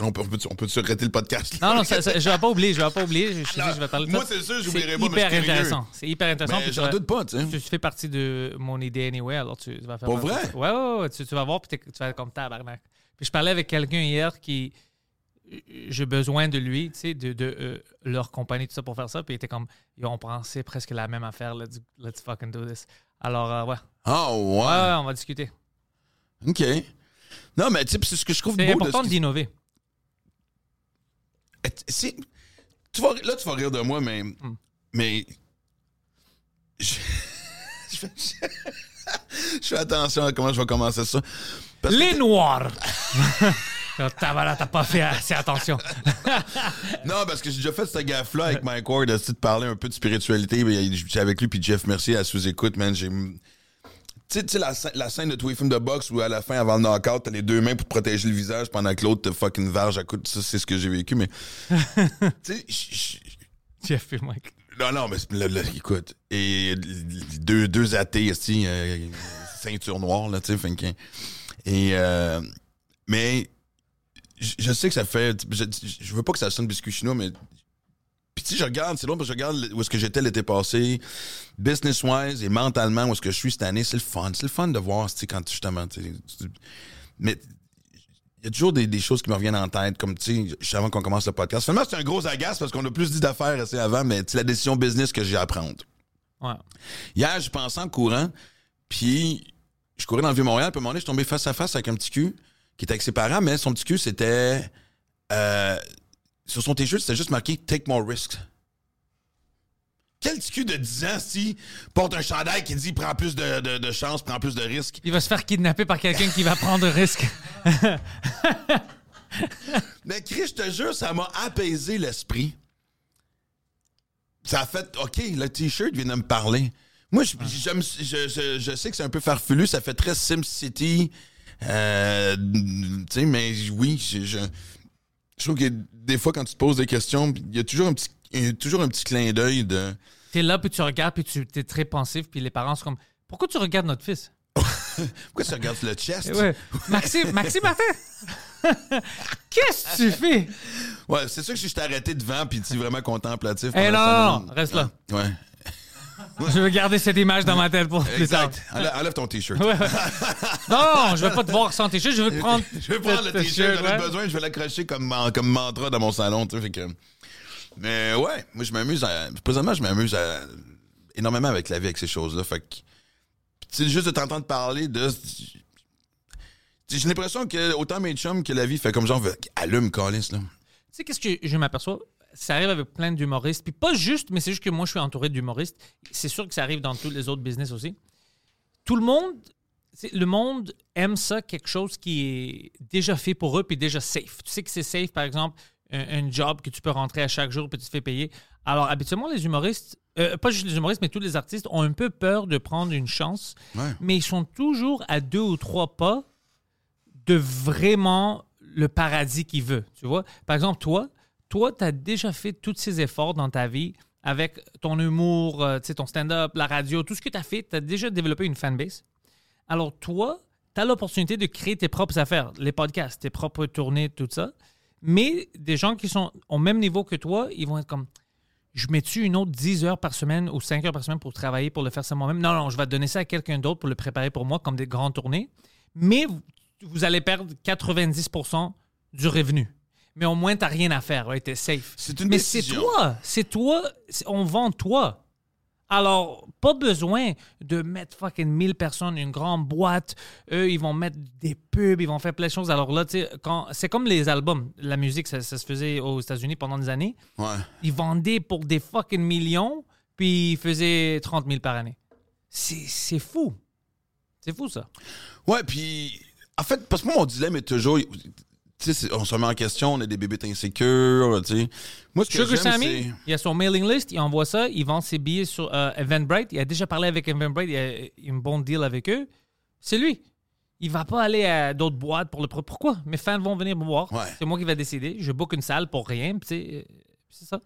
On peut, on peut, on peut arrêter le podcast?
Non, non, ça, ça- je vais pas oublier. Je vais pas oublier. Je, je dis, je vais parler de
Moi, c'est sûr, j'oublierai pas,
hyper intéressant. C'est hyper intéressant. Tu
j'en doute pas, tu sais.
Tu, tu fais partie de mon idée anyway, alors tu, tu vas faire.
Pour
partie
vrai?
Ouais, ouais, ouais. Tu, tu vas voir, puis tu vas être comme tabarnak. Puis je parlais avec quelqu'un hier qui. J'ai besoin de lui, tu sais, de, de euh, leur compagnie, tout ça pour faire ça. Puis il était comme. Ils ont pensé presque la même affaire. Let's, let's fucking do this. Alors, euh, ouais.
Ah,
ouais.
ouais.
Ouais, on va discuter.
OK. Non, mais tu sais, c'est ce que je trouve beau.
C'est important d'innover.
Si- tu vas, là, tu vas rire de moi, mais.
Hmm.
Mais. Je, je fais, je fais attention à comment je vais commencer ça. Parce que-
Les Noirs! Oh, T'as pas fait assez attention.
non, parce que j'ai déjà fait cette gaffe-là avec Mike Ward, de parler un peu de spiritualité. J'étais avec lui, puis Jeff Mercier à sous-écoute, man. J'ai. Tu sais, tu sais, la, la scène de tous les films de boxe où à la fin, avant le knockout, t'as les deux mains pour te protéger le visage pendant que l'autre te fucking varge à coup de ça, c'est ce que j'ai vécu, mais. tu sais, je- je-
Jeff et Mike.
Non, non, mais là, là, écoute. Et deux, deux athées, ici, euh, ceinture noire, là, tu sais. que- Et, euh, Mais je, je sais que ça fait. Je, je veux pas que ça sonne biscuit chinois, mais. Puis tu sais, je regarde, c'est long parce que je regarde où est-ce que j'étais l'été passé, business-wise et mentalement, où est-ce que je suis cette année. C'est le fun. C'est le fun de voir, tu sais, quand justement. Mais il y a toujours des, des choses qui me reviennent en tête, comme, tu sais, juste avant qu'on commence le podcast. Finalement, c'est un gros agace parce qu'on a plus dit d'affaires assez avant, mais c'est la décision business que j'ai à prendre.
Ouais.
Hier, je pensais en courant, puis je courais dans le Vieux-Montréal, puis à un moment donné, je suis tombé face à face avec un petit cul qui était avec ses parents, mais son petit cul, c'était... euh, sur son t-shirt, c'était juste marqué « Take more risks ». Quel cul de 10 ans, si porte un chandail qui dit « Prends plus de, de, prends plus de risques
Il va se faire kidnapper par quelqu'un qui va prendre un risque. ».
Mais Chris, je te jure, ça m'a apaisé l'esprit. Ça a fait, OK, le T-shirt vient de me parler. Moi, je, je- je sais que c'est un peu farfelu, ça fait très SimCity. Euh, tu sais, mais oui, je, je, trouve que des fois, quand tu te poses des questions, il y a toujours un petit, il y a toujours un petit clin d'œil de.
T'es là, puis tu regardes, puis tu es très pensif, puis les parents sont comme Pourquoi tu regardes notre fils?
Pourquoi tu regardes le chest?
Ouais. Maxime, Maxime Martin Qu'est-ce que tu fais?
Ouais, c'est sûr que si je t'ai arrêté devant, puis tu es vraiment contemplatif.
Eh,
pendant
non, non, reste là.
Ouais.
Je veux garder cette image dans ma tête pour plus tard.
Exact. Enlève, enlève ton T-shirt.
Ouais. Non, non, je veux pas te voir sans tes je veux te prendre.
Je vais prendre le t-shirt, j'en ai
ouais.
besoin, je vais l'accrocher comme, man- comme mantra dans mon salon, tu sais, fait que... Mais ouais, moi, je m'amuse à... Présentement, je m'amuse à... énormément avec la vie, avec ces choses-là, fait que... C'est juste de t'entendre parler de... J'ai l'impression que autant mes chums que la vie fait comme genre, allume, Calis, là.
Tu sais, qu'est-ce que je m'aperçois? Ça arrive avec plein d'humoristes. Puis pas juste, mais c'est juste que moi, je suis entouré d'humoristes. C'est sûr que ça arrive dans tous les autres business aussi. Tout le monde, le monde aime ça, quelque chose qui est déjà fait pour eux, puis déjà safe. Tu sais que c'est safe, par exemple, un, un job que tu peux rentrer à chaque jour, puis tu te fais payer. Alors, habituellement, les humoristes, euh, pas juste les humoristes, mais tous les artistes ont un peu peur de prendre une chance,
Ouais.
mais ils sont toujours à deux ou trois pas de vraiment le paradis qu'il veut. Tu vois? Par exemple, toi, toi, tu as déjà fait tous ces efforts dans ta vie avec ton humour, euh, ton stand-up, la radio, tout ce que tu as fait, tu as déjà développé une fanbase. Alors, toi, tu as l'opportunité de créer tes propres affaires, les podcasts, tes propres tournées, tout ça. Mais des gens qui sont au même niveau que toi, ils vont être comme je mets-tu une autre 10 heures par semaine ou 5 heures par semaine pour travailler, pour le faire ça moi-même? Non, non, je vais donner ça à quelqu'un d'autre pour le préparer pour moi, comme des grandes tournées. Mais vous allez perdre 90% du revenu. Mais au moins, tu n'as rien à faire, ouais, tu es safe.
C'est une
Mais c'est
décision.
toi, c'est toi, c'est- on vend toi. Alors, pas besoin de mettre fucking 1000 personnes, une grande boîte. Eux, ils vont mettre des pubs, ils vont faire plein de choses. Alors là, tu sais, quand- c'est comme les albums. La musique, ça, ça se faisait aux États-Unis pendant des années.
Ouais.
Ils vendaient pour des fucking millions, puis ils faisaient 30 000 par année. C'est c'est fou. C'est fou, ça.
Ouais, puis en fait, parce que moi, mon dilemme est toujours. On se remet en question, on est des bébés insécures, tu sais. Moi, ce que
Sugar Sammy, il a son mailing list, il envoie ça, il vend ses billets sur euh, Eventbrite. Il a déjà parlé avec Eventbrite, il a un bon deal avec eux. C'est lui. Il va pas aller à d'autres boîtes pour le. Pourquoi? Mes fans vont venir me voir.
Ouais.
C'est moi qui vais décider. Je book une salle pour rien. puis tu sais, euh, C'est ça.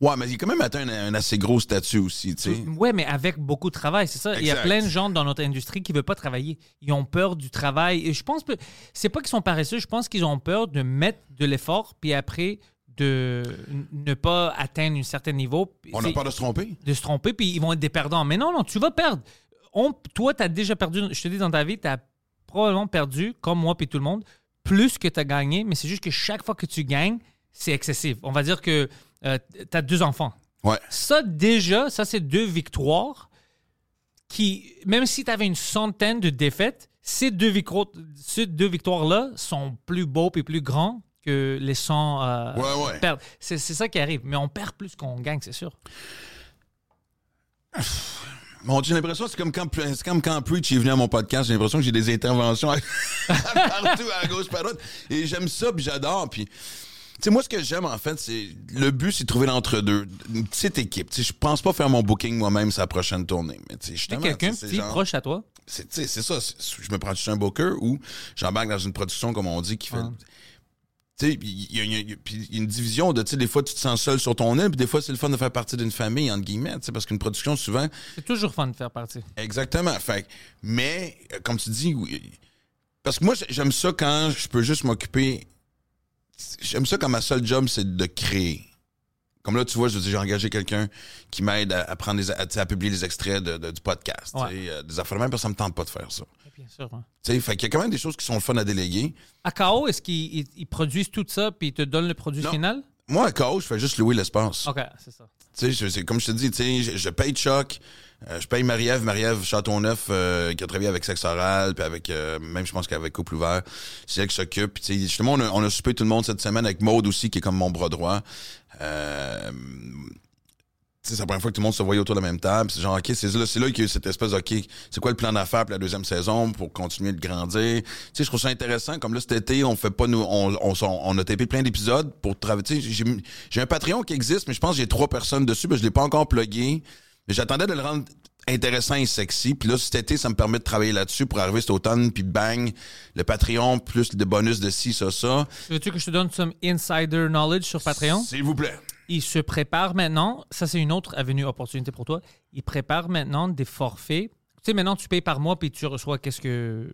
Ouais, mais il a quand même atteint un, un assez gros statut aussi, tu sais.
Ouais, mais avec beaucoup de travail, c'est ça. Il y a plein de gens dans notre industrie qui ne veulent pas travailler. Ils ont peur du travail. Et je pense que c'est pas qu'ils sont paresseux, je pense qu'ils ont peur de mettre de l'effort, puis après de ne pas atteindre un certain niveau.
On a peur de se tromper.
de se tromper, puis ils vont être des perdants. Mais non, non, tu vas perdre. On, toi, tu as déjà perdu, je te dis, dans ta vie, tu as probablement perdu, comme moi puis tout le monde, plus que tu as gagné, mais c'est juste que chaque fois que tu gagnes, c'est excessif. On va dire que tu as deux enfants.
Ouais.
Ça, déjà, ça, c'est deux victoires qui, même si tu avais une centaine de défaites, ces deux, victoires, ces deux victoires-là sont plus beaux et plus grands que les 100 euh,
Ouais, ouais.
C'est c'est ça qui arrive. Mais on perd plus qu'on gagne, c'est sûr.
Bon, j'ai l'impression c'est comme quand, c'est comme quand Preach est venu à mon podcast, j'ai l'impression que j'ai des interventions à- partout, à gauche, par droite. Et j'aime ça, puis j'adore. Puis, sais, moi, ce que j'aime, en fait, c'est. Le but, c'est de trouver l'entre-deux. Une petite équipe. Tu sais, je pense pas faire mon booking moi-même sa prochaine tournée. Mais, tu sais,
quelqu'un petit,
genre-
proche à toi?
c'est ça. Je me prends juste un booker ou j'embarque dans une production, comme on dit, qui fait. Tu sais, il y, a- une division de, tu sais, des fois, tu te sens seul sur ton île, puis des fois, c'est le fun de faire partie d'une famille, entre guillemets, tu sais, parce qu'une production, souvent,
C'est toujours fun de faire partie.
Exactement. Fait, mais, euh, comme tu dis, oui, Parce que moi, j'aime ça quand je peux juste m'occuper. J'aime ça quand ma seule job, c'est de créer. Comme là, tu vois, je dire, j'ai engagé quelqu'un qui m'aide à, à prendre des, à, publier les extraits de- de- du podcast.
Ouais.
euh, des affaires de même, parce que ça me tente pas de faire ça.
Bien sûr. hein.
Tu sais, fait qu'il y a quand même des choses qui sont le fun à déléguer.
À KO, est-ce qu'ils ils- ils produisent tout ça puis ils te donnent le produit
Non.
final?
Moi, à KO, je fais juste louer l'espace.
OK, c'est ça.
Tu sais, comme je te dis, tu sais, je, je paye Chuck, euh, je paye Marie-Ève, Marie-Ève Châteauneuf, euh, qui a travaillé avec Sexe Oral, puis avec, euh, même je pense qu'avec Couple Ouvert, c'est elle qui s'occupe. Tu sais, justement, on a, on a soupé tout le monde cette semaine avec Maude aussi, qui est comme mon bras droit. Euh, c'est la première fois que tout le monde se voyait autour de la même table. C'est genre, OK, c'est là, c'est là qu'il y a eu cette espèce, de, OK, c'est quoi le plan d'affaires pour la deuxième saison pour continuer de grandir? Tu sais, je trouve ça intéressant. Comme là, cet été, on fait pas, nous, on, on, on a tapé plein d'épisodes pour travailler. Tu sais, j'ai, j'ai un Patreon qui existe, mais je pense que j'ai trois personnes dessus, mais je l'ai pas encore plugué. Mais j'attendais de le rendre intéressant et sexy. Puis là, cet été, ça me permet de travailler là-dessus pour arriver cet automne, puis bang, le Patreon, plus des bonus de ci, ça, ça.
Veux-tu que je te donne some insider knowledge sur Patreon?
S'il vous plaît.
Ils se préparent maintenant, ça c'est une autre avenue opportunité pour toi, ils préparent maintenant des forfaits. Tu sais, maintenant tu payes par mois puis tu reçois qu'est-ce que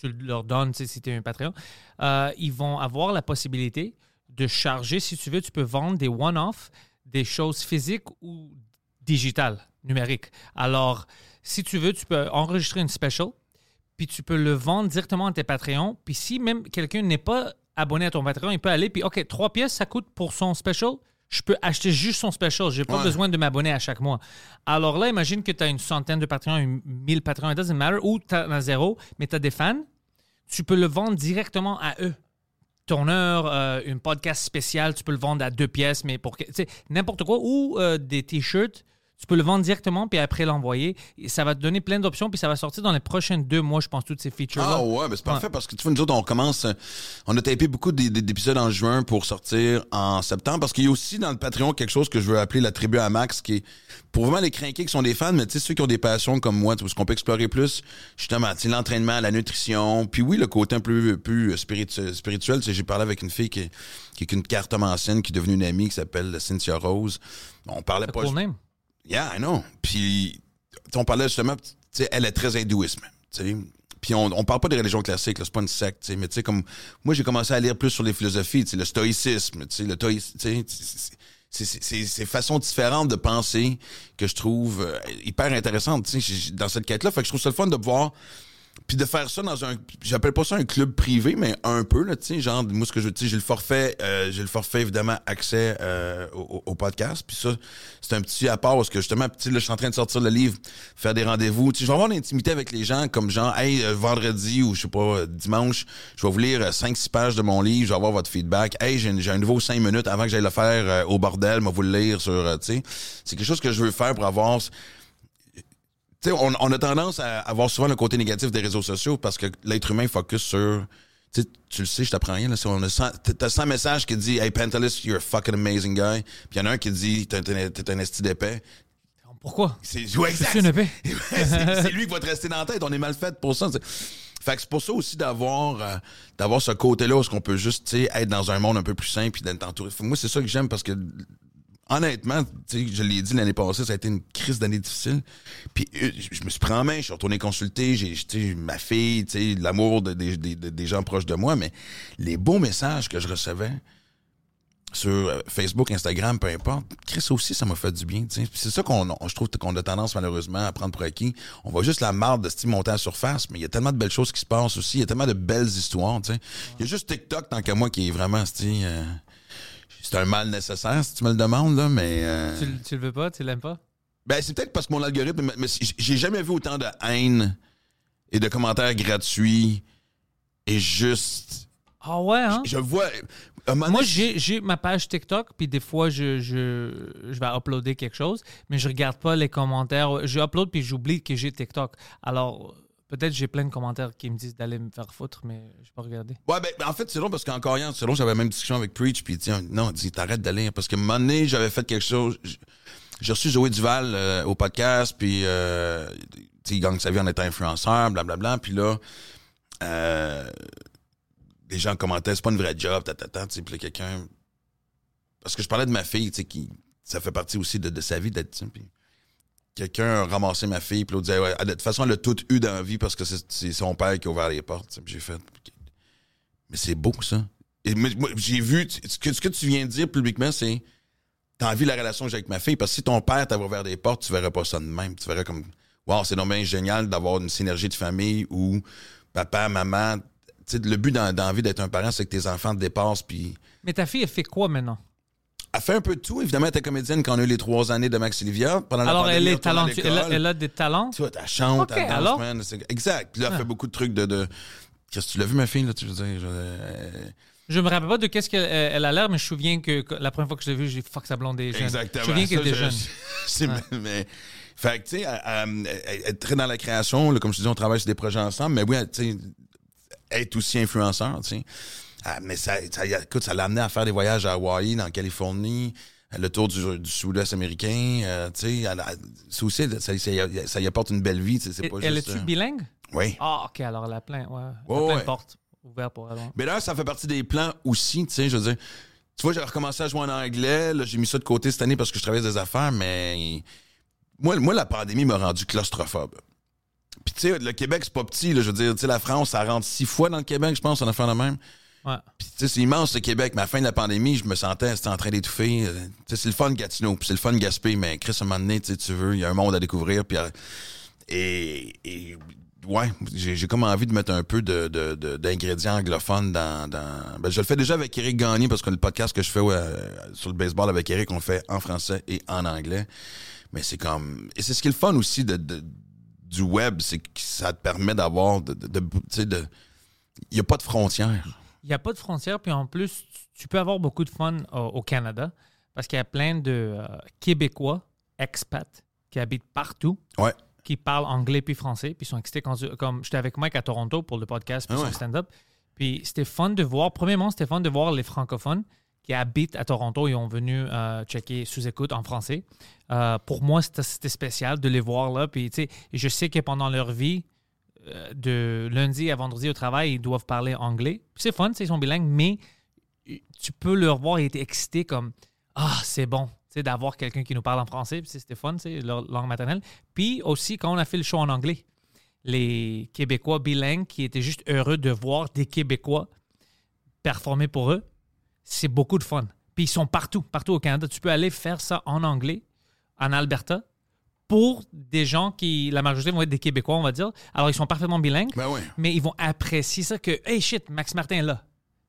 tu leur donnes si tu es un Patreon. Euh, ils vont avoir la possibilité de charger, si tu veux, tu peux vendre des one-off, des choses physiques ou digitales, numériques. Alors, si tu veux, tu peux enregistrer une special, puis tu peux le vendre directement à tes Patreons. Puis si même quelqu'un n'est pas abonné à ton Patreon, il peut aller, puis OK, trois pièces, ça coûte pour son special. Je peux acheter juste son special. J'ai pas
Ouais.
besoin de m'abonner à chaque mois. Alors là, imagine que tu as une centaine de Patreons, une- 1000 Patreons, it doesn't matter, ou tu as zéro, mais tu as des fans. Tu peux le vendre directement à eux. Ton heure, euh, un podcast spécial, tu peux le vendre à deux pièces, mais pour que- tu sais, n'importe quoi, ou euh, des t-shirts, tu peux le vendre directement puis après l'envoyer. Et Ça va te donner plein d'options puis ça va sortir dans les prochains deux mois, je pense, toutes ces features-là.
Ah ouais, mais c'est parfait parce que tu vois, nous autres, on commence, euh, on a tapé beaucoup d'é- d'é- d'épisodes en juin pour sortir en septembre parce qu'il y a aussi dans le Patreon quelque chose que je veux appeler la tribu à Max qui est pour vraiment les crinqués qui sont des fans, mais tu sais, ceux qui ont des passions comme moi, ce qu'on peut explorer plus, justement, l'entraînement, la nutrition, puis oui, le côté un peu plus spiritu- spirituel, j'ai parlé avec une fille qui, qui est une carte ancienne qui est devenue une amie qui s'appelle Cynthia Rose. On parlait pas
Cool name.
Yeah, I know. Puis, on parlait justement, elle est très hindouisme. tu sais. Puis, on, on parle pas des religions classiques, c'est pas une secte, mais tu sais, comme, moi, j'ai commencé à lire plus sur les philosophies, le stoïcisme, tu sais, le sais, c'est- c'est façons différentes de penser que je trouve euh, hyper intéressantes, tu sais, j'ai- dans cette quête-là. Fait que je trouve ça le fun de voir puis de faire ça dans un j'appelle pas ça un club privé mais un peu là tu sais genre moi ce que je tu sais j'ai le forfait euh, j'ai le forfait évidemment accès euh, au, au podcast. Puis ça c'est un petit apport parce que justement tu là je suis en train de sortir le livre faire des rendez-vous. Tu sais je vais avoir l'intimité avec les gens comme genre hey euh, vendredi ou je sais pas euh, dimanche je vais vous lire 5 6 pages de mon livre je vais avoir votre feedback. Hey j'ai, un nouveau 5 minutes avant que j'aille le faire euh, au bordel moi vous le lire sur euh, tu sais. C'est quelque chose que je veux faire pour avoir on, on a tendance à avoir souvent le côté négatif des réseaux sociaux parce que l'être humain focus sur. Tu le sais, je t'apprends rien. Là, si on a 100 t'as 100 messages qui disent Hey, Pantelis, you're a fucking amazing guy. Puis il y en a un qui dit T'es un, t'es un esti d'épais.
Pourquoi?
C'est ouais, exact.
C'est
lui qui va te rester dans la tête. On est mal fait pour ça. t'sais. Fait que c'est pour ça aussi d'avoir euh, d'avoir ce côté-là où qu'on peut juste être dans un monde un peu plus simple puis d'être entouré. Moi, c'est ça que j'aime parce que honnêtement, je l'ai dit l'année passée, ça a été une crise d'année difficile. Puis euh, je me suis pris en main, je suis retourné consulter, j'ai ma fille, l'amour de- des- des- gens proches de moi, mais les beaux messages que je recevais sur euh, Facebook, Instagram, peu importe, Chris aussi, ça m'a fait du bien. C'est ça qu'on on- je trouve qu'on a tendance malheureusement à prendre pour acquis. On voit juste la marde de style monter à la surface, mais il y a tellement de belles choses qui se passent aussi. Il y a tellement de belles histoires. Il y a juste TikTok tant qu'à moi qui est vraiment euh, c'est un mal nécessaire si tu me le demandes là, mais euh,
Tu, le- tu le veux pas? Tu l'aimes pas?
ben c'est peut-être parce que mon algorithme, mais, j'ai jamais vu autant de haine et de commentaires gratuits et juste,
Ah ouais, hein?
je vois.
Moi, j'ai ma page TikTok, puis des fois, je, je, je vais uploader quelque chose, mais je regarde pas les commentaires. Je upload, puis j'oublie que j'ai TikTok. Alors, peut-être j'ai plein de commentaires qui me disent d'aller me faire foutre, mais je pas regarder.
Ouais, ben, en fait, c'est long parce qu'encore hier, c'est long, j'avais la même discussion avec Preach, puis dit, non, dit, t'arrêtes d'aller, parce que un moment donné, j'avais fait quelque chose, j'ai reçu Zoé Duval euh, au podcast, puis, euh, il gagne sa vie en étant influenceur, blablabla, puis là, euh, les gens commentaient, c'est pas une vraie job, tatata, tu sais, quelqu'un, parce que je parlais de ma fille, tu sais, qui, ça fait partie aussi de, sa vie d'être, puis quelqu'un a ramassé ma fille, puis l'autre disait, ouais, de toute façon, elle a tout eu dans la vie parce que c'est son père qui a ouvert les portes. j'ai fait, mais c'est beau, ça. J'ai vu, ce que, tu viens de dire publiquement, c'est, t'as envie de la relation que j'ai avec ma fille, parce que si ton père t'avait ouvert des portes, tu verrais pas ça de même. Tu verrais comme, wow, c'est donc bien génial d'avoir une synergie de famille où papa, maman, le but dans, dans la vie d'être un parent, c'est que tes enfants te dépassent,
Mais ta fille, elle fait quoi maintenant?
Elle fait un peu de tout. Évidemment, elle était comédienne quand on a eu les trois années de Max Olivia. Pendant la
Alors,
pandémie,
elle est talentueuse. Elle, a-
l'école.
elle a des talents.
Tu vois, elle chante,
Ok,
elle danse,
alors?
man. C'est- Exact. Puis là, elle
Ah.
fait beaucoup de trucs de. de... Qu'est-ce que tu l'as vu, ma fille, là? Tu veux dire. je- euh,
Je me rappelle pas de qu'est-ce qu'elle elle a l'air, mais je me souviens que que la première fois que je l'ai vue, j'ai dit fuck sa blonde est jeune.
Exactement.
Je me souviens qu'elle
Ça,
était
je-
jeune.
c'est-
Ouais.
mais, fait que, tu sais, elle, elle- elle est très dans la création. là, comme je te dis, on travaille sur des projets ensemble. Mais oui, elle, tu sais, elle est aussi influenceur, tu sais. Ah, mais ça, ça, écoute, ça l'a amené à faire des voyages à Hawaï, en Californie, le tour du, du sud-ouest américain. euh, tu sais, aussi, ça, ça, y- apporte une belle vie. C'est pas
Elle est-tu bilingue?
Oui.
Ah, ok, alors elle a plein, ouais. A
Ouais,
plein
ouais.
de portes ouvertes pour elle.
Mais là, ça fait partie des plans aussi, tu sais, je veux dire. Tu vois, j'ai recommencé à jouer en anglais. Là, j'ai mis ça de côté cette année parce que je travaillais des affaires, mais moi, moi la pandémie m'a rendu claustrophobe. Puis tu sais, le Québec, c'est pas petit. Là, je veux dire, tu sais, la France, ça rentre six fois dans le Québec, je pense, on a fait la même. Puis c'est immense le Québec. Mais à la fin de la pandémie, je me sentais c'était en train d'étouffer. Euh, c'est le fun Gatineau, puis c'est le fun Gaspé, mais Chris, à un moment donné, tu sais, tu veux, il y a un monde à découvrir. Euh, et, ouais, j'ai comme envie de mettre un peu de- de- d'ingrédients anglophones dans, Ben, je le fais déjà avec Eric Gagné parce que le podcast que je fais ouais, sur le baseball avec Eric, on le fait en français et en anglais. Mais c'est comme. Et c'est ce qui est le fun aussi du web, c'est que ça te permet d'avoir. De- il n'y a pas de frontières.
Il n'y a pas de frontières, puis en plus, tu- peux avoir beaucoup de fun au Canada parce qu'il y a plein de euh, Québécois, expats, qui habitent partout,
Ouais.
qui parlent anglais puis français, puis ils sont excités quand comme j'étais avec Mike à Toronto pour le podcast puis
Ah
son stand-up. Puis c'était fun de voir, premièrement, c'était fun de voir les francophones qui habitent à Toronto et ont venu euh, checker sous-écoute en français. Euh, pour moi, c'était spécial de les voir là. Puis, tu sais, je sais que pendant leur vie, de lundi à vendredi au travail, ils doivent parler anglais. C'est fun, ils sont bilingues, mais tu peux leur voir être excité comme Ah, c'est bon, d'avoir quelqu'un qui nous parle en français. C'était fun, sais, leur langue maternelle. Puis aussi, quand on a fait le show en anglais, les Québécois bilingues qui étaient juste heureux de voir des Québécois performer pour eux, c'est beaucoup de fun. Puis ils sont partout, partout au Canada. Tu peux aller faire ça en anglais, en Alberta, pour des gens qui, la majorité vont être des Québécois, on va dire. Alors, ils sont parfaitement bilingues,
Ben ouais.
mais ils vont apprécier ça que, hey shit, Max Martin est là.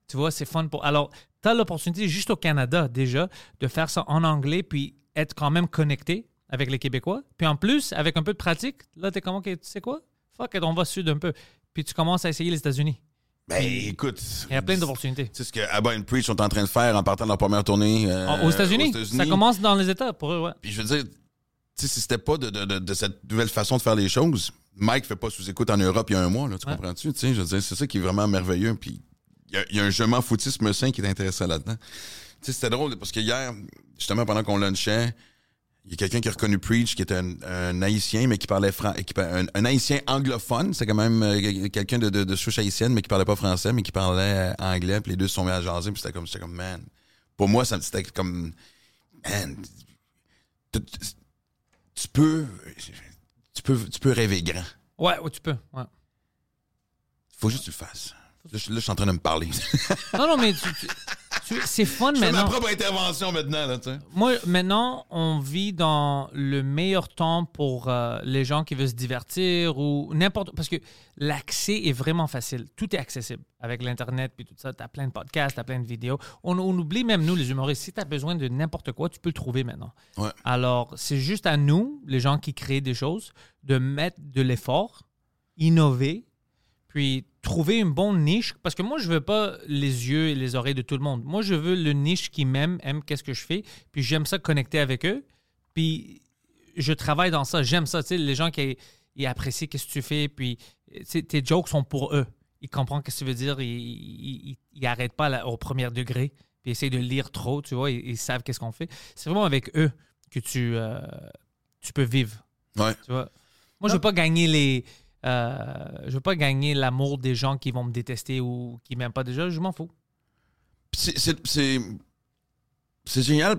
Tu vois, c'est fun pour. Alors, tu as l'opportunité juste au Canada déjà de faire ça en anglais, puis être quand même connecté avec les Québécois. Puis en plus, avec un peu de pratique, là, tu es comme, OK, tu sais quoi? Fuck it, on va sud un peu. Puis tu commences à essayer les États-Unis.
Ben écoute.
Il y a plein d'opportunités.
Tu sais ce que Abba and Preach sont en train de faire en partant de leur première tournée euh,
aux États-Unis, ça commence dans les États pour eux, ouais.
Puis je veux dire, si c'était pas de, de- de- de cette nouvelle façon de faire les choses, Mike fait pas sous-écoute en Europe il y a un mois, là, tu
Ouais.
comprends-tu? Tu sais, je veux dire, c'est ça qui est vraiment merveilleux. Puis il y a, il y a un je m'en foutisme sain qui est intéressant là-dedans. Tu sais, c'était drôle parce que hier, justement, pendant qu'on lunchait, il y a quelqu'un qui a reconnu Preach, qui était un, un haïtien, mais qui parlait fran- qui par- un, un haïtien anglophone. C'est quand même euh, quelqu'un de, de, de souche haïtienne, mais qui parlait pas français, mais qui parlait euh, anglais. Puis les deux se sont mis à jaser, puis c'était comme, c'était comme, man. Pour moi, ça- c'était comme, man, tu- peux, tu peux, tu peux rêver grand.
Ouais, ouais, tu peux. ouais.
Faut juste que tu le fasses. Là, je, là, je suis en train de me parler.
Non, non, mais tu- tu- tu- c'est fun
Je fais ma
maintenant.
propre intervention maintenant, là, tu sais.
Moi, maintenant, on vit dans le meilleur temps pour euh, les gens qui veulent se divertir ou n'importe. Parce que l'accès est vraiment facile. Tout est accessible avec l'Internet puis tout ça. Tu as plein de podcasts, tu as plein de vidéos. On, on oublie même, nous, les humoristes, si tu as besoin de n'importe quoi, tu peux le trouver maintenant.
Ouais.
Alors, c'est juste à nous, les gens qui créent des choses, de mettre de l'effort, innover, puis trouver une bonne niche. Parce que moi, je veux pas les yeux et les oreilles de tout le monde. Moi, je veux le niche qui m'aime, aime qu'est-ce que je fais, puis j'aime ça connecter avec eux. Puis je travaille dans ça, j'aime ça. Tu sais, les gens qui ils apprécient qu'est-ce que tu fais, puis tes jokes sont pour eux. Ils comprennent ce que tu veux dire, ils, ils, ils- ils arrêtent pas là, au premier degré, puis essayent de lire trop, tu vois, ils, ils savent qu'est-ce qu'on fait. C'est vraiment avec eux que tu, euh, tu peux vivre.
Ouais.
Tu vois? Moi, je veux pas gagner les. Euh, je veux pas gagner l'amour des gens qui vont me détester ou qui m'aiment pas déjà. Je m'en fous.
C'est- génial.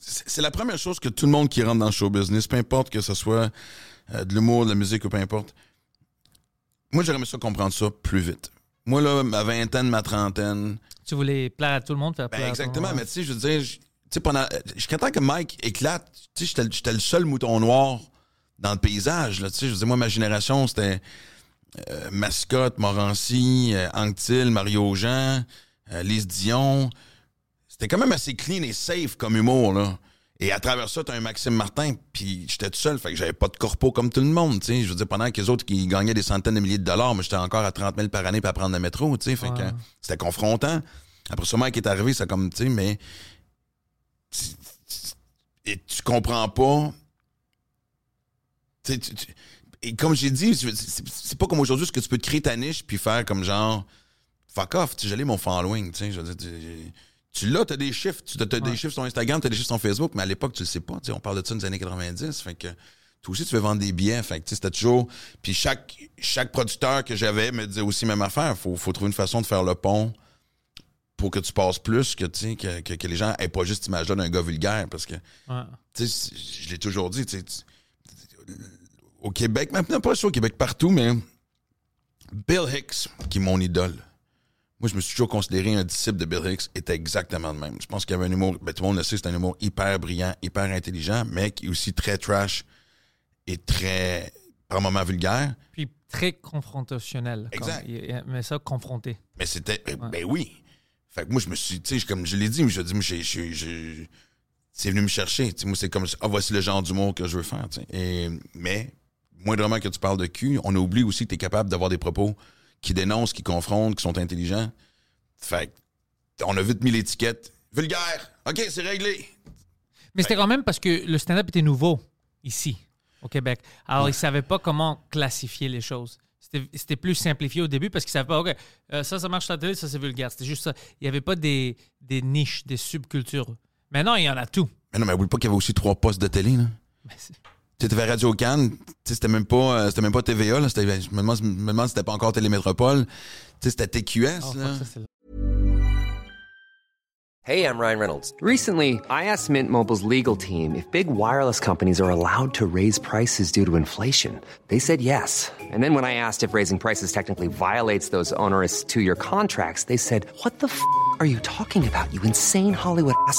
c'est la première chose que tout le monde qui rentre dans le show business, peu importe que ce soit euh, de l'humour, de la musique ou peu importe. Moi, j'aurais aimé ça comprendre ça plus vite. Moi, là, ma vingtaine, ma trentaine,
Tu voulais plaire à tout le monde, faire plaire
ben
à tout le
exactement,
monde.
mais tu sais, je veux dire, tu sais, pendant. Jusqu'à temps que Mike éclate, tu sais, j'étais le seul mouton noir dans le paysage, là, tu sais. Je veux dire, moi, ma génération, c'était euh, Mascotte, Morancy, euh, Anctil, Mario Jean, euh, Lise Dion. C'était quand même assez clean et safe comme humour, là. Et à travers ça, t'as un Maxime Martin, puis j'étais tout seul, fait que j'avais pas de corpo comme tout le monde, tu sais. Je veux dire, pendant que les autres qui gagnaient des centaines de milliers de dollars, moi, j'étais encore à 30 000 par année pour prendre le métro, tu sais. Fait que
Ouais.
c'était confrontant. Après ça, Mike est arrivé, ça comme, tu sais, mais. Et tu comprends pas. Tu tu- et comme j'ai dit, c'est pas comme aujourd'hui, ce que tu peux te créer ta niche puis faire comme genre. Fuck off, j'allais mon following, tu sais. Je veux dire, tu- l'as, t'as des chiffres. Tu as, des
Ouais.
chiffres sur Instagram, t'as des chiffres sur Facebook, mais à l'époque, tu le sais pas. tu sais, on parle de ça dans les années 90. Fait que toi aussi, tu veux vendre des billets. Fait que tu sais, c'était toujours. Puis chaque, chaque producteur que j'avais me disait aussi même affaire. Faut, faut trouver une façon de faire le pont pour que tu passes plus, que, tu sais, que, que, que les gens aient pas juste image-là d'un gars vulgaire. Parce que,
Ouais.
tu sais, je l'ai toujours dit, tu sais, tu- au Québec, maintenant pas au Québec, partout, mais Bill Hicks, qui est mon idole. Moi, je me suis toujours considéré un disciple de Bill Hicks, était exactement le même. Je pense qu'il y avait un humour, ben, tout le monde le sait, c'est un humour hyper brillant, hyper intelligent, mais qui est aussi très trash et très, par moments, vulgaire.
Puis très confrontationnel.
Exact.
mais ça, confronté.
Mais c'était. Ben, ben oui. Fait que moi, je me suis. Tu sais, comme je l'ai dit, mais je dis, j'ai- c'est venu me chercher. Tu sais, moi, c'est comme. Ah, voici le genre d'humour que je veux faire. tu sais. Et, mais, moindrement que tu parles de cul, on oublie aussi que tu es capable d'avoir des propos qui dénoncent, qui confrontent, qui sont intelligents. Fait on a vite mis l'étiquette. Vulgaire. OK, c'est réglé.
Mais c'était quand même parce que le stand-up était nouveau ici, au Québec. Alors, ils ne savaient pas comment classifier les choses. C'était c'était plus simplifié au début parce qu'ils ne savaient pas, OK, euh, ça, ça marche à la télé, ça, c'est vulgaire. C'était juste ça. Il n'y avait pas des, des niches, des subcultures. Maintenant, il y en a tout.
Mais non, mais oublie pas qu'il y avait aussi trois postes de télé, là. Tu Radio Cannes, tu sais, c'était même pas, euh, c'était même pas TVA, là. C'était- Je me demande, je me demande si c'était pas encore Télémétropole. Tu sais, c'était TQS,
Oh,
là.
fuck, ça, c'est-
Hey, I'm Ryan Reynolds. Recently, I asked Mint Mobile's legal team if big wireless companies are allowed to raise prices due to inflation. They said yes. And then when I asked if raising prices technically violates those onerous two year contracts, they said, What the f are you talking about, you insane Hollywood ass?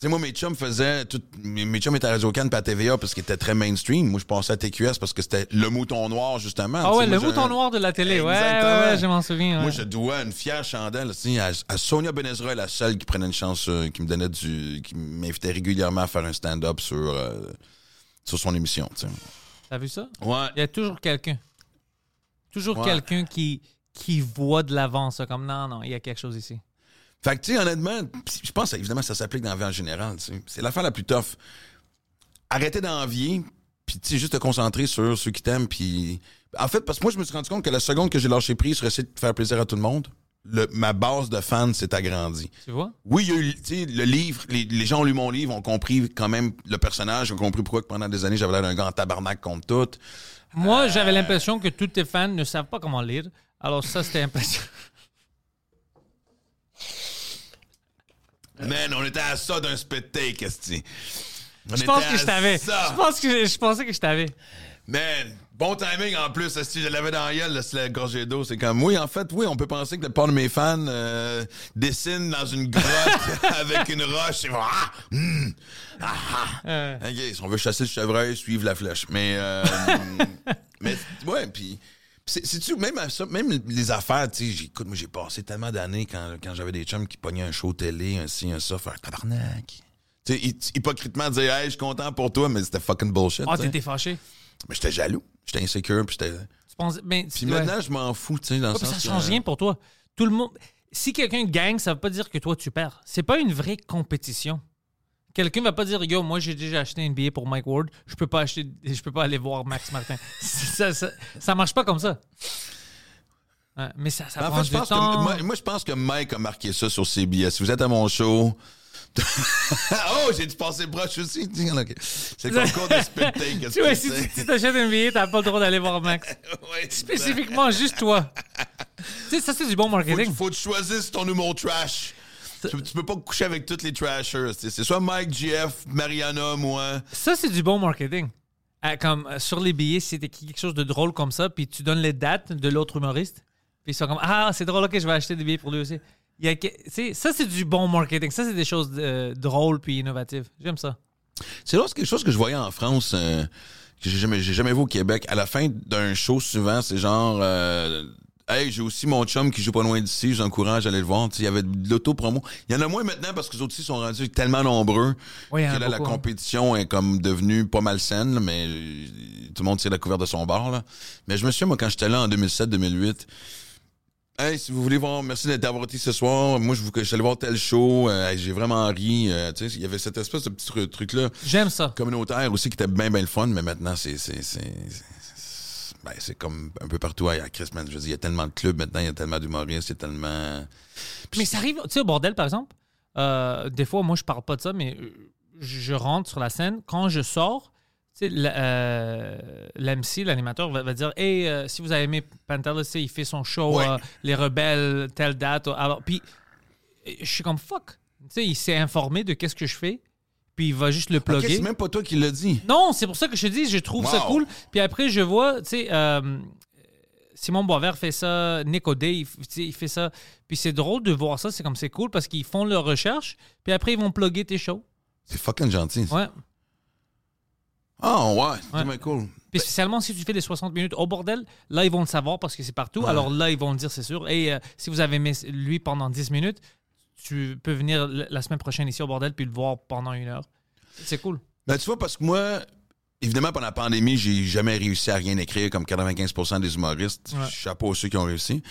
Tu sais, moi, mes chums faisaient. Tout, mes, mes chums étaient à Radio Cannes et à TVA parce qu'ils étaient très mainstream. Moi, je passais à TQS parce que c'était le mouton noir, justement.
Ah ouais, le mouton noir de la télé. Ouais, ouais, je m'en souviens.
Moi, je dois une fière chandelle à, à Sonia Benezra, la seule qui prenait une chance, euh, qui me donnait du. qui m'invitait régulièrement à faire un stand-up sur, euh, sur son émission. tu.
T'as vu ça?
Ouais.
Il y a toujours quelqu'un. Toujours
Ouais.
quelqu'un qui, qui voit de l'avant ça, comme non, non, il y a quelque chose ici.
Fait que, tu sais, honnêtement, je pense évidemment ça s'applique dans la vie en général. C'est l'affaire la plus tough. Arrêter d'envier, puis tu sais, juste te concentrer sur ceux qui t'aiment. Puis, en fait, parce que moi, je me suis rendu compte que la seconde que j'ai lâché prise sur essayer de faire plaisir à tout le monde, le- ma base de fans s'est agrandie.
Tu vois?
Oui, il y a eu, tu sais, le livre, les, les gens ont lu mon livre, ont compris quand même le personnage, ont compris pourquoi pendant des années j'avais l'air d'un gars en tabarnak contre tout.
Moi, j'avais l'impression que tous tes fans ne savent pas comment lire. Alors ça, c'était impressionnant.
Man, on était à ça d'un spit take, esti.
Je pense que je t'avais. Je pense que je pensais que je t'avais.
Man, bon timing en plus, si je l'avais dans la gueule, la gorgée d'eau. C'est comme, oui, en fait, oui, on peut penser que le part de mes fans euh, dessine dans une grotte avec une roche. C'est ah, hum, ah, ah.
Euh,
si on veut chasser le chevreuil, suivre la flèche. Mais, euh, mais ouais, puis. C'est- C'est-tu, même, même les affaires, tu sais, j'ai- écoute, moi, j'ai passé tellement d'années quand, quand j'avais des chums qui pognaient un show télé, un ci, un ça, faire tabarnak. Tu sais, hy- hypocritement dire, hey, je suis content pour toi, mais c'était fucking bullshit.
Ah, t'étais fâché.
Mais j'étais jaloux, j'étais insécure, puis j'étais.
Tu penses,
Puis
ouais.
maintenant, je m'en fous, tu sais, dans le
Ouais, puis
sens
ça
que-
change rien pour toi. Tout le monde. Si quelqu'un gagne, ça veut pas dire que toi tu perds. C'est pas une vraie compétition. Quelqu'un va pas dire yo, moi j'ai déjà acheté un billet pour Mike Ward, je peux pas acheter, je peux pas aller voir Max Martin. ça, ça, ça marche pas comme ça. Ouais, mais ça, ça
En
prend
fait, je
du
pense
temps.
que, moi, moi, je pense que Mike a marqué ça sur CBS. Si vous êtes à mon show. oh, j'ai dû passer proche aussi. C'est le concours de qu'est-ce
Tu vois, si tu t'achètes un billet, t'as pas le droit d'aller voir Max.
Ouais.
Spécifiquement, juste toi. tu sais, ça, c'est du bon
Faut,
marketing.
que- faut que tu choisisses ton humour trash. Tu, tu peux pas coucher avec tous les trashers. C'est soit Mike, GF, Mariana, moi.
Ça, c'est du bon marketing. Euh, comme euh, sur les billets, si c'était quelque chose de drôle comme ça, puis tu donnes les dates de l'autre humoriste, puis ils sont comme Ah, c'est drôle, ok, je vais acheter des billets pour lui aussi. Il y a ça, c'est du bon marketing. Ça, c'est des choses euh, drôles puis innovatives. J'aime ça.
C'est là, quelque chose que je voyais en France, euh, que j'ai jamais, jamais vu au Québec. À la fin d'un show, souvent, c'est genre, euh, hey, j'ai aussi mon chum qui joue pas loin d'ici, j'encourage à aller le voir. Il y avait de l'auto-promo. Il y en a moins maintenant parce que les autres aussi sont rendus tellement nombreux
Oui, en
que là, la
hein.
compétition est comme devenue pas mal saine, là, mais euh, tout le monde tire la couverte de son bar. Là. Mais je me souviens, moi, quand j'étais là en 2007-2008, Hey, si vous voulez voir, merci d'être- d'avoir été ce soir. Moi, je vous, je suis allé voir tel show. euh, j'ai vraiment ri. euh, tu sais, il y avait cette espèce de petit tru- truc-là
J'aime ça.
communautaire aussi qui était bien, bien le fun, mais maintenant, c'est. c'est, c'est, c'est- ben, c'est comme un peu partout à Chris, man. Je veux dire, il y a tellement de clubs maintenant, il y a tellement d'humoristes, il y a tellement.
Mais ça arrive, tu sais, au bordel, par exemple, euh, des fois, moi, je parle pas de ça, mais euh, je rentre sur la scène. Quand je sors, tu sais, la- euh, l'MC, l'animateur, va, va dire Hey, euh, si vous avez aimé Pantelis, il fait son show,
Ouais.
euh, Les Rebelles, telle date. Alors, puis, euh, je suis comme fuck. Tu sais, il s'est informé de qu'est-ce que je fais, puis il va juste le plugger.
c'est même pas toi qui l'as dit.
Non, c'est pour ça que je te dis, je trouve ça cool. Puis après, je vois, tu sais, euh, Simon Boisvert fait ça, Nick O'Day, il, fait ça. Puis c'est drôle de voir ça, c'est comme c'est cool parce qu'ils font leur recherche, puis après, ils vont plugger tes shows.
C'est fucking gentil. ça.
Ouais.
Ah, ouais, c'est
Ouais.
bien cool.
Puis spécialement si tu fais les 60 minutes au bordel, là, ils vont le savoir parce que c'est partout.
Ouais.
Alors là, ils vont le dire, c'est sûr. Et euh, si vous avez aimé lui pendant 10 minutes, tu peux venir la semaine prochaine ici au bordel puis le voir pendant une heure. C'est cool.
Ben, tu vois, parce que moi, évidemment, pendant la pandémie, j'ai jamais réussi à rien écrire comme 95% des humoristes.
Ouais.
Chapeau à ceux qui ont réussi.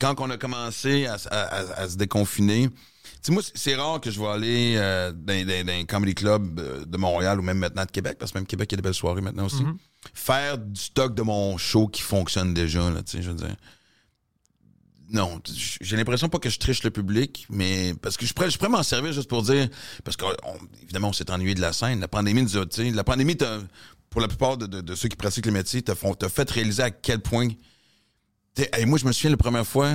Quand on a commencé à, à- à- à se déconfiner, tu sais, moi, c'est- rare que je vais aller euh, dans, dans, dans un comedy club euh, de Montréal ou même maintenant de Québec, parce que même Québec, il y a des belles soirées maintenant aussi.
Mhm.
Faire du stock de mon show qui fonctionne déjà, là, tu sais, je veux dire. Non, j'ai l'impression pas que je triche le public, mais parce que je pourrais, je pourrais m'en servir juste pour dire, parce qu'évidemment, on, s'est ennuyé de la scène. La pandémie nous a, la pandémie, t'a- pour la plupart de, de- de ceux qui pratiquent le métier, t'a font- t'a fait réaliser à quel point. T'sais, hey, moi, je me souviens la première fois,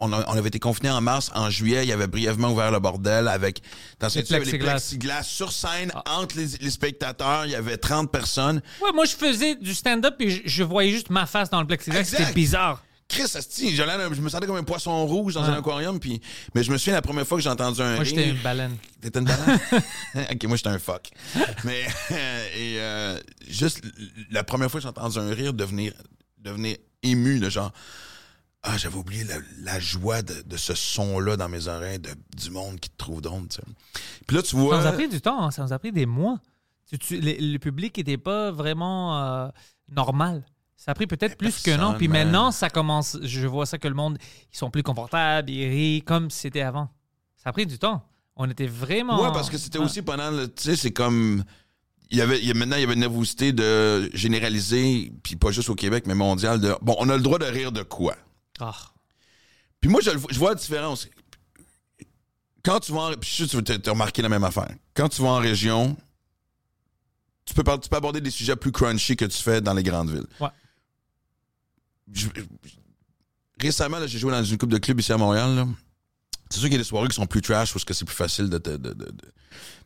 on, a- on avait été confinés en mars, en juillet, il y avait brièvement ouvert le bordel avec dans ce
Les
les
plexiglas.
plexiglas sur scène entre les, les spectateurs, il y avait 30 personnes.
Ouais, moi, je faisais du stand-up et je, je voyais juste ma face dans le plexiglas.
Exact.
C'était bizarre.
Chris, asti, je me sentais comme un poisson rouge dans un aquarium, puis mais je me souviens la première fois que j'ai entendu un
Moi, j'étais une baleine.
T'étais une banane? ok, moi, j'étais un fuck. Mais, et euh, juste la première fois que j'ai entendu un rire devenir, devenir ému, de genre, ah, j'avais oublié la, la joie de, de ce son-là dans mes oreilles, de, du monde qui te trouve sais. Puis là, tu
Ça
vois.
nous a pris du temps, hein, ça nous a pris des mois. Tu- tu- le, le public n'était pas vraiment euh, normal. Ça a pris peut-être plus qu'un an.
personne,
Puis maintenant, ça commence. Je vois ça que le monde, ils sont plus confortables, ils rient comme c'était avant. Ça a pris du temps. On était vraiment.
Ouais, parce que c'était aussi pendant le. Tu sais, c'est comme. Il y avait, il y a, maintenant, il y avait une nervosité de généraliser, puis pas juste au Québec, mais mondial, de. Bon, on a le droit de rire de quoi?
Ah.
Puis moi, je, je vois la différence. Quand tu vas en. Puis je suis sûr que tu as remarqué la même affaire. Quand tu vas en région, tu peux, tu peux aborder des sujets plus crunchy que tu fais dans les grandes villes.
Ouais.
Je- je- récemment, j'ai joué dans une coupe de clubs ici à Montréal. C'est sûr qu'il y a des soirées qui sont plus trash parce que c'est plus facile de. de- de- de- de-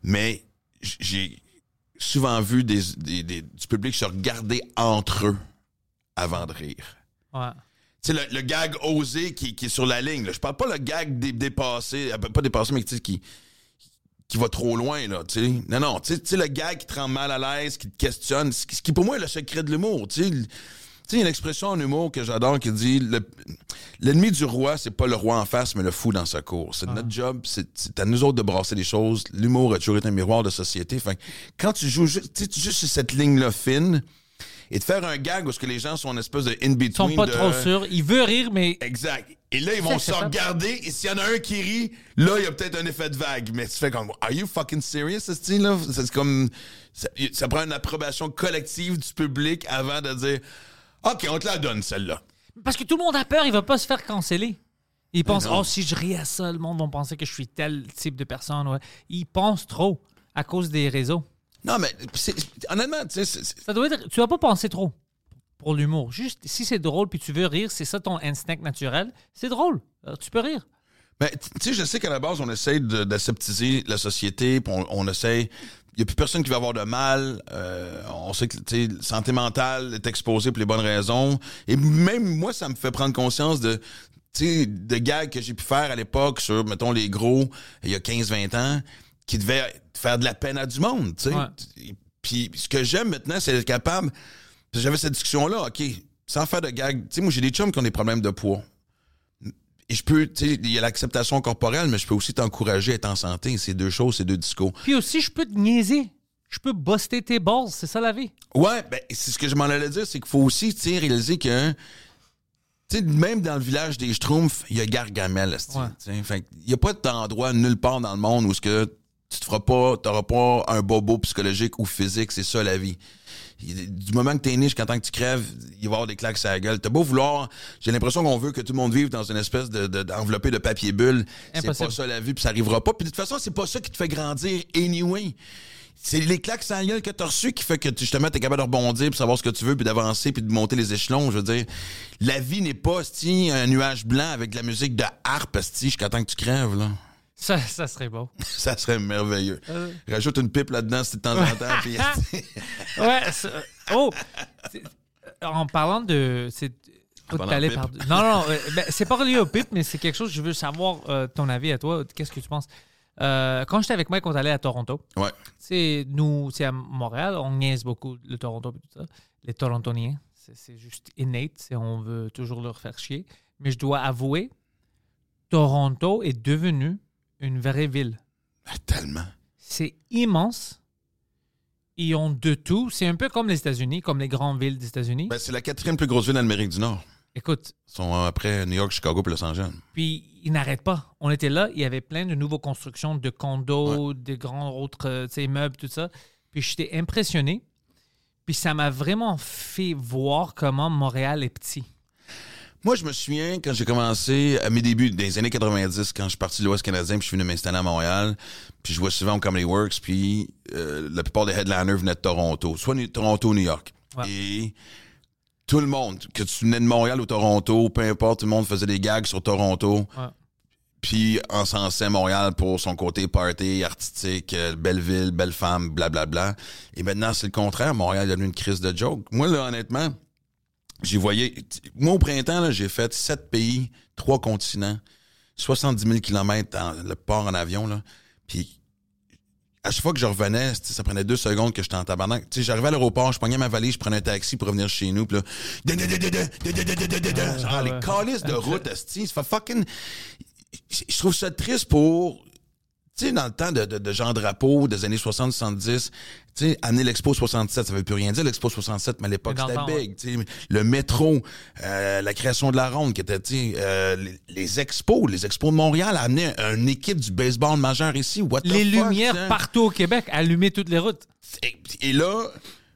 Mais j'ai souvent vu des, des- des- du public se regarder entre eux avant de rire.
Ouais.
Tu sais, le, le gag osé qui, qui est sur la ligne. Là. Je parle pas le gag dé- dépassé, euh, pas dépassé, mais qui, qui va trop loin. Là, tu sais. non, non, tu sais- le gag qui te rend mal à l'aise, qui te questionne, ce qui, pour moi est le secret de l'humour. Tu sais, tu sais, il y a une expression en humour que j'adore qui dit le- l'ennemi du roi, c'est pas le roi en face, mais le fou dans sa cour. C'est notre job, c'est à nous autres de brasser les choses. L'humour a toujours été un miroir de société. Fait que quand tu joues juste, joues sur cette ligne-là fine et de faire un gag où ce que les gens sont une espèce de
Ils
in-between.
sont pas
de-
trop sûrs. Ils veulent rire, mais.
Exact. Et là, ils vont se regarder, et s'il y en a un qui rit, là, il y a peut-être un effet de vague. Mais tu fais comme, are you fucking serious, ce style-là? C'est comme, ça, ça prend une approbation collective du public avant de dire, OK, on te la donne, celle-là.
Parce que tout le monde a peur, il va pas se faire canceller. Il pense, oh, si je ris à ça, le monde va penser que je suis tel type de personne. Ouais. Il pense trop à cause des réseaux.
Non, mais honnêtement, tu sais,
Ça doit être. Tu vas pas penser trop pour l'humour. Juste, si c'est drôle puis tu veux rire, c'est ça ton instinct naturel, c'est drôle. Alors, tu peux rire.
Ben, tu sais, je sais qu'à la base, on essaie d'aseptiser la société, puis on, on essaie. Il n'y a plus personne qui va avoir de mal. euh, on sait que santé mentale est exposée pour les bonnes raisons. Et même moi, ça me fait prendre conscience de, gags que j'ai pu faire à l'époque sur, mettons, les gros, il y a 15-20 ans, qui devaient faire de la peine à du monde.
Ouais.
Puis ce que j'aime maintenant, c'est être capable. J'avais cette discussion-là, OK, sans faire de gags. Tu sais, moi, j'ai des chums qui ont des problèmes de poids. Et je peux, tu sais, il y a l'acceptation corporelle, mais je peux aussi t'encourager à être en santé. C'est deux choses, c'est deux discours.
Puis aussi, je peux te niaiser. Je peux buster tes balls. C'est ça la vie.
Ouais, ben, c'est ce que je m'en allais dire, c'est qu'il faut aussi, tu sais, réaliser que, tu sais, même dans le village des Schtroumpfs, il y a Gargamel, esti,
Ouais.
tu sais. Fait il y a pas d'endroit nulle part dans le monde où ce que tu te feras pas, t'auras pas un bobo psychologique ou physique, c'est ça la vie. Du moment que t'es né jusqu'à temps que tu crèves, il va y avoir des claques à la gueule. T'as beau vouloir, j'ai l'impression qu'on veut que tout le monde vive dans une espèce de, de- d'enveloppé de papier bulle. C'est pas ça la vie, puis ça arrivera pas. Puis de toute façon, c'est pas ça qui te fait grandir anyway. C'est les claques la gueule que t'as reçues qui fait que tu- justement t'es capable de rebondir, puis savoir ce que tu veux, puis d'avancer, puis de monter les échelons. Je veux dire, la vie n'est pas un nuage blanc avec de la musique de harpe jusqu'à temps que tu crèves. Là.
Ça, ça serait beau.
Ça serait merveilleux.
Euh.
Rajoute une pipe là-dedans si de temps en temps. puis,
Ouais. Oh! En parlant de.
De
par-. Non, non, euh, ben, c'est pas relié au pipe, mais c'est quelque chose, je veux savoir euh, ton avis à toi. Qu'est-ce que tu penses? Euh, quand j'étais avec Mike, on allait à Toronto.
ouais.
C'est nous, c'est à Montréal, on niaise beaucoup le Toronto et tout ça. Les Torontoniens, c'est juste innate, on veut toujours leur faire chier. Mais je dois avouer, Toronto est devenu une vraie ville.
Tellement.
C'est immense. Ils ont de tout. C'est un peu comme les États-Unis, comme les grandes villes des États-Unis.
Ben, c'est la quatrième plus grosse ville d'Amérique du Nord.
Écoute,
Ils sont euh, après New York, Chicago et Los Angeles.
Puis ils n'arrêtent pas. On était là, il y avait plein de nouvelles constructions de condos, de grands autres euh, immeubles, tout ça. Puis j'étais impressionné. Puis ça m'a vraiment fait voir comment Montréal est petit.
Moi, je me souviens quand j'ai commencé à mes débuts des années 90, quand je suis parti de l'Ouest canadien, puis je suis venu m'installer à Montréal, puis je vois souvent au Comedy Works, puis euh, la plupart des headliners venaient de Toronto, soit Toronto ou New York.
Ouais.
Et tout le monde, que tu venais de Montréal ou Toronto, peu importe, tout le monde faisait des gags sur Toronto.
Ouais.
Puis encensait Montréal pour son côté party, artistique, euh, belle ville, belle femme, blablabla. Et maintenant, c'est le contraire. Montréal est devenu une crise de joke. Moi, là, honnêtement, J'y voyais. Moi, au printemps, j'ai fait sept pays, trois continents, 70 000 km dans le port en avion. Là. Puis, à chaque fois que je revenais, ça prenait deux secondes que j'étais en tabarnak. J'arrivais à l'aéroport, je pognais ma valise, je prenais un taxi pour revenir chez nous. Là, les calices de route, ça fait fucking. Je trouve ça triste pour tu sais, dans le temps de, de, de Jean Drapeau, des années 60-70, tu sais, amener l'Expo 67, ça veut plus rien dire, l'Expo 67, mais à l'époque, c'était big. Le métro, euh, la création de la ronde, qui était, tu sais, euh, les, les expos, les expos de Montréal, amenaient une équipe du baseball majeur ici. What the
Les
fuck,
lumières
sais?
partout au Québec, allumer toutes les routes.
Et, et là,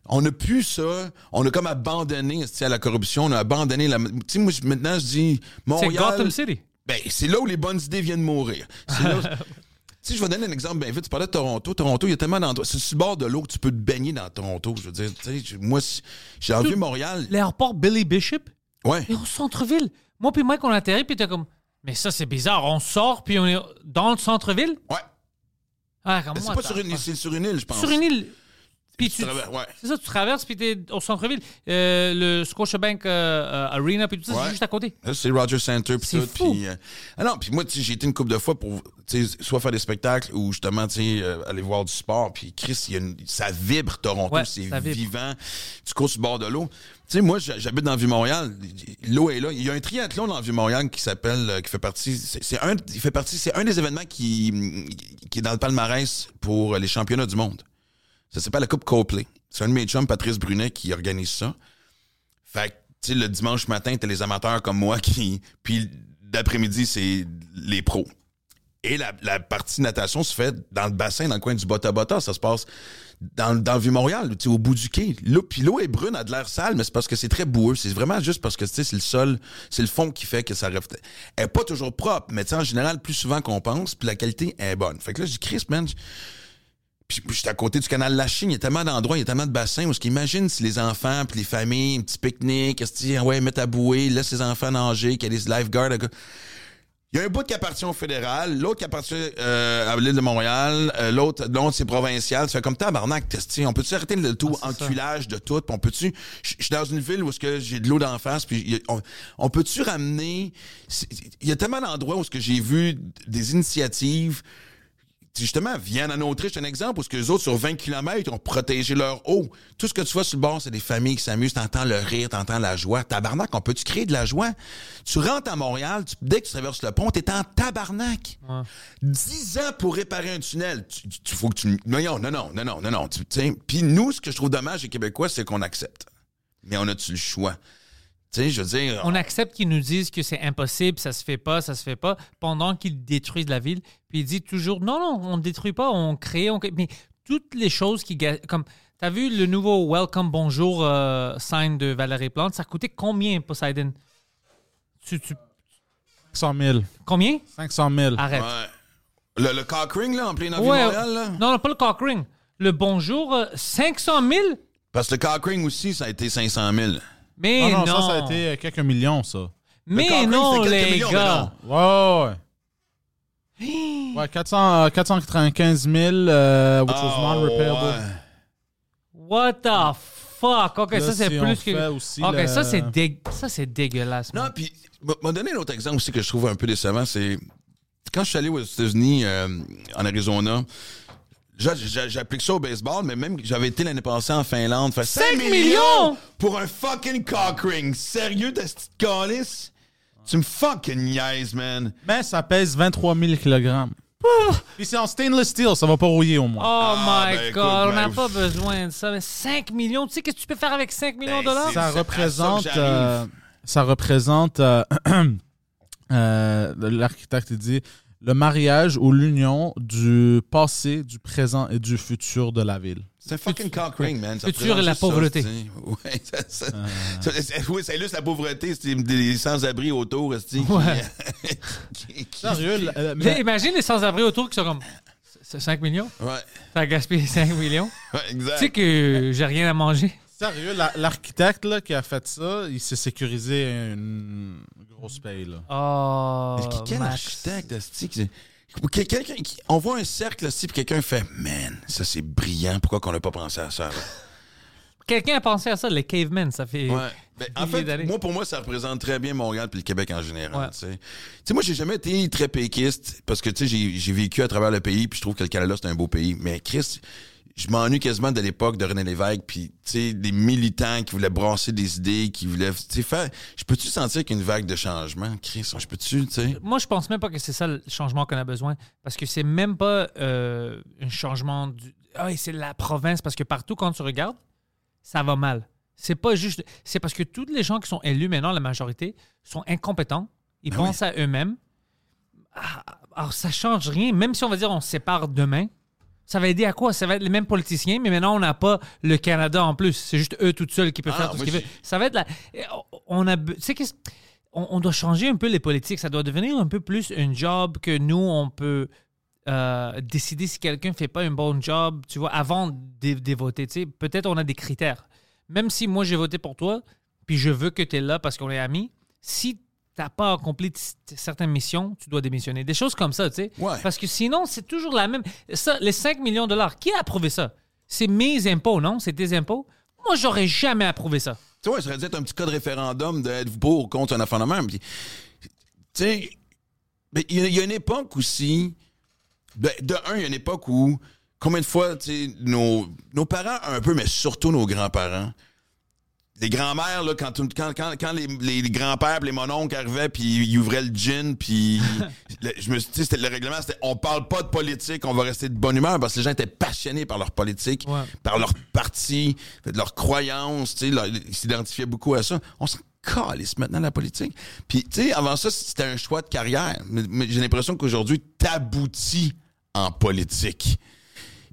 on n'a plus ça. On a comme abandonné à la corruption. On a abandonné la. Tu sais, moi, je- maintenant, je dis
C'est
Montréal.
Gotham City.
Ben, c'est là où les bonnes idées viennent mourir. C'est là sais, je vais donner un exemple bien vite. Tu parlais de Toronto. Toronto, il y a tellement d'endroits. C'est sur le bord de l'eau que tu peux te baigner dans Toronto. Je veux dire, tu sais, je- moi, si- j'ai envie Montréal.
L'aéroport Billy Bishop?
Ouais.
est au centre-ville. Moi puis Mike, on a atterri, puis t'es comme, mais ça, c'est bizarre. On sort, puis on est dans le centre-ville?
Ouais.
Ah,
C'est pas
t'as-
sur une, c'est sur une île, je pense.
Sur une île. Puis tu,
ouais.
c'est ça, tu traverses, puis t'es au centre-ville. Euh, le Scotiabank euh, euh, Arena, puis tout ça,
Ouais.
c'est juste à côté.
Là, C'est Roger Center puis tout.
fou.
puis, euh, ah non, puis moi, j'ai été une couple de fois pour soit faire des spectacles ou justement euh, aller voir du sport. Puis Chris, y a une- ça vibre Toronto,
Ouais,
c'est vivant. Tu cours sur le bord de l'eau. Tu sais, moi, j'habite dans Vieux-Montréal. L'eau est là. Il y a un triathlon dans Vieux-Montréal qui s'appelle, euh, qui fait partie, c'est c'est un, il fait partie, c'est un des événements qui, qui est dans le palmarès pour les championnats du monde. Ça s'appelle la Coupe Copley. C'est un de mes chums, Patrice Brunet, qui organise ça. Fait que, tu sais, le dimanche matin, t'as les amateurs comme moi qui. Puis d'après-midi, c'est les pros. Et la, partie natation se fait dans le bassin, dans le coin du Bota-Bota. Ça se passe dans, dans le Vieux-Montréal, au bout du quai. L'eau, puis l'eau est brune, a de l'air sale, mais c'est parce que c'est très boueux. C'est vraiment juste parce que, c'est le sol, c'est le fond qui fait que ça reflète. Elle est pas toujours propre, mais en général, plus souvent qu'on pense, puis la qualité est bonne. Fait que là, j'ai dit, Chris, man, puis puis j'étais à côté du canal Lachine, il y a tellement d'endroits, il y a tellement de bassins où ce qu'imagine si les enfants puis les familles, un petit pique-nique, est-ce que, ouais, mettre à bouée, laisse les enfants nager, qu'il y a des lifeguards. Il y a un bout qui appartient au fédéral, l'autre qui appartient euh, à l'île de Montréal, euh, l'autre, l'autre c'est provincial. Ça fait comme tabarnak, on peut-tu arrêter le tout
Ah, ça.
enculage de tout, puis on peut-tu, je suis dans une ville où est-ce que j'ai de l'eau d'en face, puis on, on peut-tu ramener, il y a tellement d'endroits où que j'ai vu des initiatives justement, Vienne en Autriche, un exemple, où ce que les autres, sur 20 km, ont protégé leur eau. Tout ce que tu vois sur le bord, c'est des familles qui s'amusent, t'entends le rire, t'entends la joie. Tabarnak, on peut-tu créer de la joie? Tu rentres à Montréal, tu- dès que tu traverses le pont, t'es en tabarnak.
Ouais.
10 ans pour réparer un tunnel. Tu, tu- faut que tu... Non, non, non, non, non, non, Puis nous, ce que je trouve dommage, les Québécois, c'est qu'on accepte. Mais on a-tu le choix? Tu sais, je veux dire...
On accepte qu'ils nous disent que c'est impossible, ça se fait pas, ça se fait pas, pendant qu'ils détruisent la ville. Puis ils disent toujours non, non, on ne détruit pas, on crée, on crée. Mais toutes les choses qui. Comme, t'as vu le nouveau Welcome Bonjour euh, sign de Valérie Plante, ça coûtait combien, Poseidon? Tu, tu-
500 000.
combien?
500 000.
Arrête.
Ouais. Le, le cock ring, là, en plein
Ouais,
Montréal, là?
Non, non, pas le cock ring. Le bonjour, euh, 500 000?
Parce que le cock ring aussi, ça a été 500 000.
Mais
non,
non.
non, ça, ça a été euh, quelques millions, ça.
Mais non, les
millions,
gars.
mais
Ouais, ouais, ouais. Ouais, 400, euh, 495 000, euh, which was
Ah,
non-repairable.
ouais.
What the fuck? OK,
Là,
ça, c'est
si
plus que...
aussi
OK,
le-
ça, c'est dé... ça, c'est dégueulasse.
Non, puis, m'a- donné un autre exemple aussi que je trouve un peu décevant, c'est quand je suis allé aux États-Unis, euh, en Arizona, j'applique ça au baseball, mais même j'avais été l'année passée en Finlande, fait 5
Cinq millions
pour un fucking cock ring. Sérieux, ta petite calice? Tu me fucking niaises, man.
Mais ça pèse 23 000 kg. Puis c'est en stainless steel, ça va pas rouiller au moins.
Oh
Ah,
my
ben, écoute,
God, on n'a
ben,
pas besoin de ça. Mais 5 millions, tu sais qu'est-ce que tu peux faire avec 5 millions de
Ben,
dollars?
c'est-
ça représente, euh, ça représente, euh, euh, l'architecte dit, le mariage ou l'union du passé, du présent et du futur de la ville.
C'est un fucking cock ring, man. Ça
Futur et la
juste ça,
pauvreté.
tu sais. Ouais, ça, ça, ça- ça- oui, ça illustre la pauvreté, c'est des, sans-abri autour,
Ouais.
qui- qui-
Sérieux, le-
Mais
mais-
Imagine les sans-abri autour qui sont comme... C'est 5 millions?
Ouais,
T'as gaspillé 5 millions?
ouais, exact.
Tu sais que j'ai rien à manger.
Sérieux, la- l'architecte là, qui a fait ça, il s'est sécurisé une grosse paye. Là.
Oh,
Mais Quel
Max.
architecte, quelqu'un qui- on voit un cercle, puis quelqu'un fait « Man, ça c'est brillant, pourquoi qu'on n'a pas pensé à ça? »
Quelqu'un a pensé à ça, les cavemen, ça fait...
Ouais. Ben, en fait, moi, pour moi, ça représente très bien Montréal puis le Québec en général.
Ouais.
Tu sais, moi, j'ai jamais été très péquiste parce que, tu sais, j'ai j'ai vécu à travers le pays puis je trouve que le Canada, c'est un beau pays. Mais Chris, je m'ennuie quasiment de l'époque de René Lévesque puis, tu sais, des militants qui voulaient brasser des idées, qui voulaient, tu sais, faire... Je peux-tu sentir qu'il y a une vague de changement, Chris? Je peux-tu, tu sais...
Moi, je pense même pas que c'est ça le changement qu'on a besoin. Parce que c'est même pas euh, un changement du. Ah, c'est la province. Parce que partout, quand tu regardes, ça va mal. C'est pas juste. C'est parce que tous les gens qui sont élus maintenant, la majorité, sont incompétents. Ils
Ben
pensent à eux-mêmes. Ah, Alors, ça change rien. Même si on va dire on se sépare demain, ça va aider à quoi? Ça va être les mêmes politiciens, mais maintenant, on n'a pas le Canada en plus. C'est juste eux tout seuls qui peuvent
Ah,
faire tout ce qu'ils veulent. Ça va être la. On a. Tu sais, qu'est-ce- on, doit changer un peu les politiques. Ça doit devenir un peu plus un job que nous, on peut euh, décider si quelqu'un fait pas un bon job, tu vois, avant de, de voter. Tu sais, peut-être on a des critères. Même si moi, j'ai voté pour toi, puis je veux que tu es là parce qu'on est amis, si t'as pas accompli certaines missions, tu dois démissionner. Des choses comme ça, tu sais.
Ouais.
Parce que sinon, c'est toujours la même. Ça, les 5 millions de dollars, qui a approuvé ça? C'est mes impôts, non? C'est tes impôts? Moi, j'aurais jamais approuvé ça.
Tu vois, ça serait peut-être un petit cas de référendum de êtes-vous pour ou contre un enfant de même? Puis, Tu sais, mais il y, a- il y a une époque aussi. De, de un, il y a une époque où, combien de fois, tu sais, nos, nos parents, un peu, mais surtout nos grands-parents, les grands-mères, là, quand, quand, quand, quand les, les- les grands-pères les mononcles arrivaient, puis ils ouvraient le gin, puis le- je me suis dit, le règlement, c'était on parle pas de politique, on va rester de bonne humeur, parce que les gens étaient passionnés par leur politique,
Ouais.
par leur parti, de leur croyance, tu sais, leur- ils s'identifiaient beaucoup à ça. On s'en calisse maintenant la politique. Puis, tu sais, avant ça, c'était un choix de carrière. Mais, mais j'ai l'impression qu'aujourd'hui, t'aboutis en politique.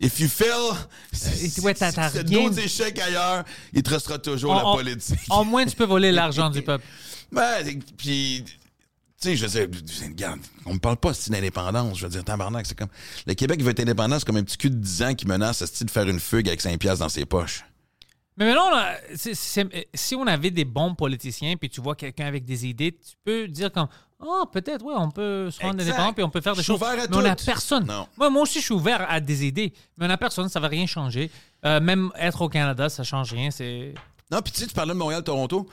If you fail, si,
ouais,
si
rien-
d'autres échecs ailleurs, il te restera toujours la politique.
Au moins, tu peux voler l'argent du peuple.
Ben, puis, tu sais, je veux dire, regarde, on me parle pas c'est d'indépendance. Je veux dire, tabarnak, c'est comme. Le Québec veut être indépendant, c'est comme un petit cul de 10 ans qui menace esti, de faire une fugue avec 5 piastres dans ses poches?
Mais maintenant, si on avait des bons politiciens, puis tu vois quelqu'un avec des idées, tu peux dire comme, oh, peut-être, ouais, on peut se rendre
Exact.
indépendant, puis on peut faire des
Je suis
choses.
ouvert à
mais on n'a personne.
Non.
Moi, moi aussi, je suis ouvert à des idées, mais on n'a personne, ça va rien changer. Euh, même être au Canada, ça change rien. C'est
Non, puis tu sais, tu parlais de Montréal-Toronto.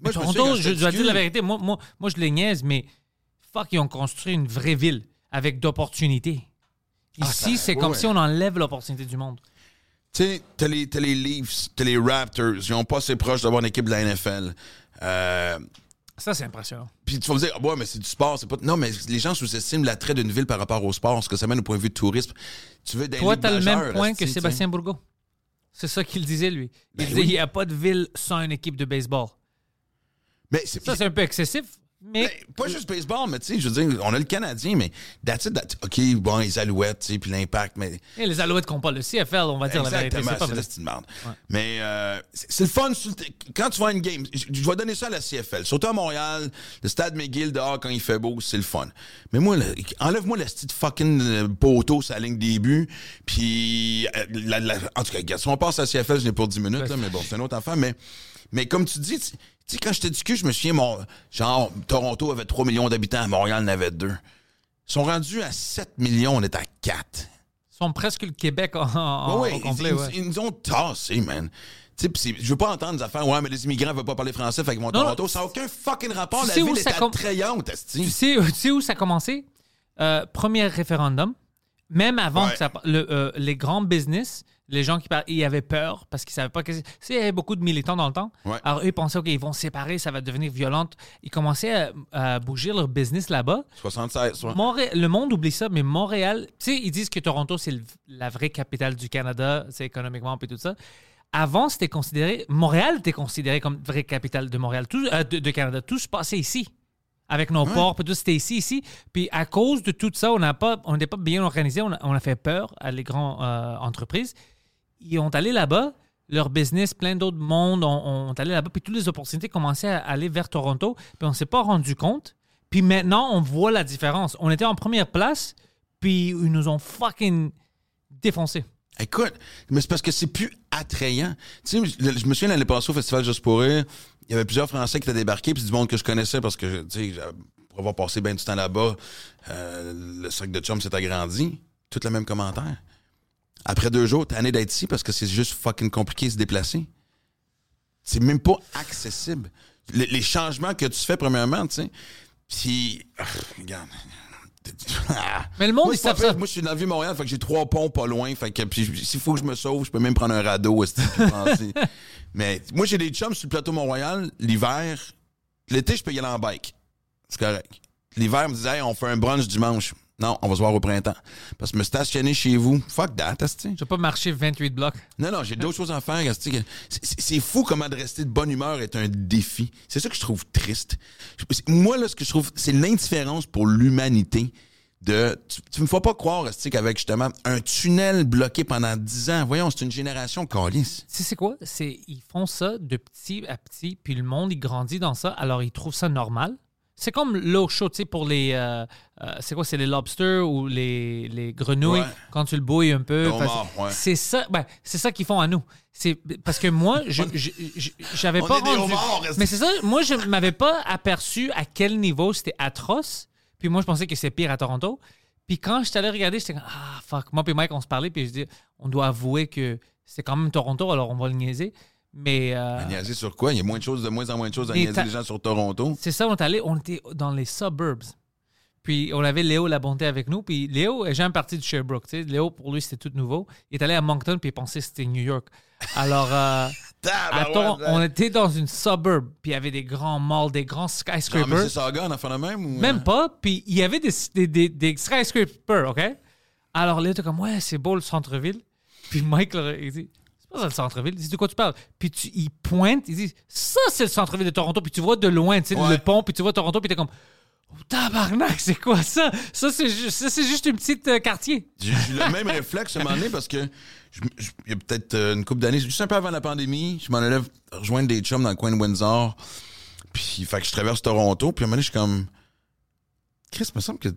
Moi, je
Toronto, je dois dire la vérité. Moi, moi, moi, je les niaise, mais fuck, ils ont construit une vraie ville avec d'opportunités.
Ah,
Ici, c'est
ouais,
comme
ouais.
si on enlève l'opportunité du monde.
Tu sais, t'as les, t'as les Leafs, t'as les Raptors, ils ont pas assez proche d'avoir une équipe de la NFL. Euh,
Ça, c'est impressionnant.
Puis tu vas me dire, ah ouais, mais c'est du sport, c'est pas. Non, mais les gens sous-estiment l'attrait d'une ville par rapport au sport, ce que ça mène au point de vue de tourisme. Tu veux
Toi,
ligues
tu as le même point que. Sébastien Bourgault. C'est ça qu'il disait, lui. Il
Ben
disait
oui.
il n'y a pas de ville sans une équipe de baseball.
Mais c'est
Ça, c'est un peu excessif, mais
Ben, pas juste baseball, mais tu sais, je veux dire, on a le Canadien, mais that's it, that's- OK, bon, les Alouettes, tu sais, puis l'impact, mais.
Et les Alouettes n'ont pas le CFL, on va dire la vérité.
Exactement,
C'est pas
merde. Mais euh, c'est le fun. Quand tu vas à une game, je, je vais donner ça à la CFL. Surtout à Montréal, le stade McGill dehors quand il fait beau, c'est le fun. Mais moi, enlève-moi la petite fucking euh, poteau sur la ligne début. Puis, euh, la- la- en tout cas, regarde, si on passe à la CFL, je n'ai pour 10 minutes, là, mais bon, c'est une autre affaire. Mais, mais comme tu dis, tu sais, quand j'étais du cul, je me souviens, mon, genre, Toronto avait 3 millions d'habitants, Montréal en avait 2. Ils sont rendus à 7 millions, on est à 4.
Ils sont presque le Québec en, en-
Ouais,
complet.
ils,
ouais.
ils nous ont tassés, man. Je veux pas entendre des affaires, ouais, mais les immigrants veulent pas parler français, fait qu'ils vont à Toronto. Ça n'a aucun fucking rapport.
Tu
La
sais où
ville
ça
est attrayante,
Tu sais, tu sais où ça a commencé? Euh, premier référendum. Même avant que ça, le, euh, les grands business, les gens qui parlaient, ils avaient peur parce qu'ils savaient pas que. Tu sais, il y avait beaucoup de militants dans le temps.
Ouais.
Alors, eux, ils pensaient, OK, ils vont se séparer, ça va devenir violent. Ils commençaient à, à bouger leur business là-bas.
76, ouais.
Montré- le monde oublie ça, mais Montréal, tu sais, ils disent que Toronto, c'est la vraie capitale du Canada, c'est économiquement, puis tout ça. Avant, c'était considéré, Montréal était considéré comme vraie capitale de Montréal, tout, euh, de, de Canada. Tout se passait ici. Avec nos ports, puis tout, c'était ici, ici. Puis à cause de tout ça, on n'a pas, on n'était pas bien organisé, on a, on a fait peur à les grandes euh, entreprises. Ils ont allé là-bas, leur business, plein d'autres mondes ont, allé là-bas, puis toutes les opportunités commençaient à aller vers Toronto, puis on s'est pas rendu compte. Puis maintenant, on voit la différence. On était en première place, puis ils nous ont fucking défoncé.
Écoute, mais c'est parce que c'est plus attrayant. Tu sais, je me souviens l'année passée au Festival Juste pour rire, il y avait plusieurs Français qui étaient débarqués, puis du monde que je connaissais parce que, tu sais, pour avoir passé bien du temps là-bas, euh, le sac de chum s'est agrandi. Tout le même commentaire. Après deux jours, t'es année d'être ici parce que c'est juste fucking compliqué de se déplacer. C'est même pas accessible. Les, les changements que tu fais, premièrement, tu sais, puis... regarde...
Mais le monde,
Moi, pas. Moi, je suis dans la vie Montréal, fait que j'ai trois ponts pas loin. Fait que puis s'il faut que je me sauve, je peux même prendre un radeau. Mais moi, j'ai des chums sur le plateau Mont-Royal. L'hiver, l'été, je peux y aller en bike. C'est correct. L'hiver, ils me disait, hey, on fait un brunch dimanche. Non, on va se voir au printemps. Parce que me stationner chez vous, fuck that.
Je vais pas marcher 28 blocs.
Non, non, j'ai d'autres choses à faire. c'est- fou comment de rester de bonne humeur est un défi. C'est ça que je trouve triste. Moi, là, ce que je trouve, c'est l'indifférence pour l'humanité. De, tu, tu me fais pas croire, qu'avec justement un tunnel bloqué pendant 10 ans, voyons, c'est une génération calice.
Tu sais, c'est quoi? C'est, ils font ça de petit à petit, puis le monde, il grandit dans ça, alors ils trouvent ça normal. C'est comme l'eau chaude, tu sais, pour les... euh, euh, c'est quoi? C'est les lobsters ou les, les grenouilles,
Ouais.
quand tu le bouilles un peu.
Ouais.
C'est ça, ben, c'est ça qu'ils font à nous. C'est parce que moi, je, j'avais pas
est des
rendu-
homards,
Mais c'est ça, moi, je m'avais pas aperçu à quel niveau c'était atroce. Puis moi, je pensais que c'est pire à Toronto. Puis quand je suis allé regarder, j'étais comme, ah, fuck. Moi puis Mike, on se parlait, puis je dis, on doit avouer que c'est quand même Toronto, alors on va le niaiser. Mais euh,
À niaiser sur quoi? Il y a moins de choses, de moins en moins de choses à niaiser les gens sur Toronto.
c'est ça, on est allé, on était dans les suburbs. Puis on avait Léo La Bonté avec nous. Puis Léo est jamais parti de Sherbrooke. Tu sais. Léo, pour lui, c'était tout nouveau. Il est allé à Moncton, puis il pensait que c'était New York. Alors, euh, à Toronto, on était dans une suburb, puis il y avait des grands malls, des grands skyscrapers.
mais c'est Saga, en enfant de même? Ou,
Même
euh?
pas. Puis il y avait des, des, des, des skyscrapers, OK? Alors là, t'es comme, ouais, c'est beau le centre-ville. Puis Mike, il dit, Ça, c'est le centre-ville. C'est de quoi tu parles? Puis tu, ils pointent, ils disent Ça, c'est le centre-ville de Toronto. Puis tu vois de loin, tu sais,
Ouais.
le pont, puis tu vois Toronto, puis t'es comme Oh, tabarnak, c'est quoi ça? Ça, c'est ju- ça, c'est juste une petite euh, quartier.
J'ai eu le même réflexe à un moment donné parce que je- je- il y a peut-être euh, une couple d'années, juste un peu avant la pandémie, je m'en allais rejoindre des chums dans le coin de Windsor. Puis, fait que je traverse Toronto. Puis à un moment donné, je suis comme. Chris, me semble que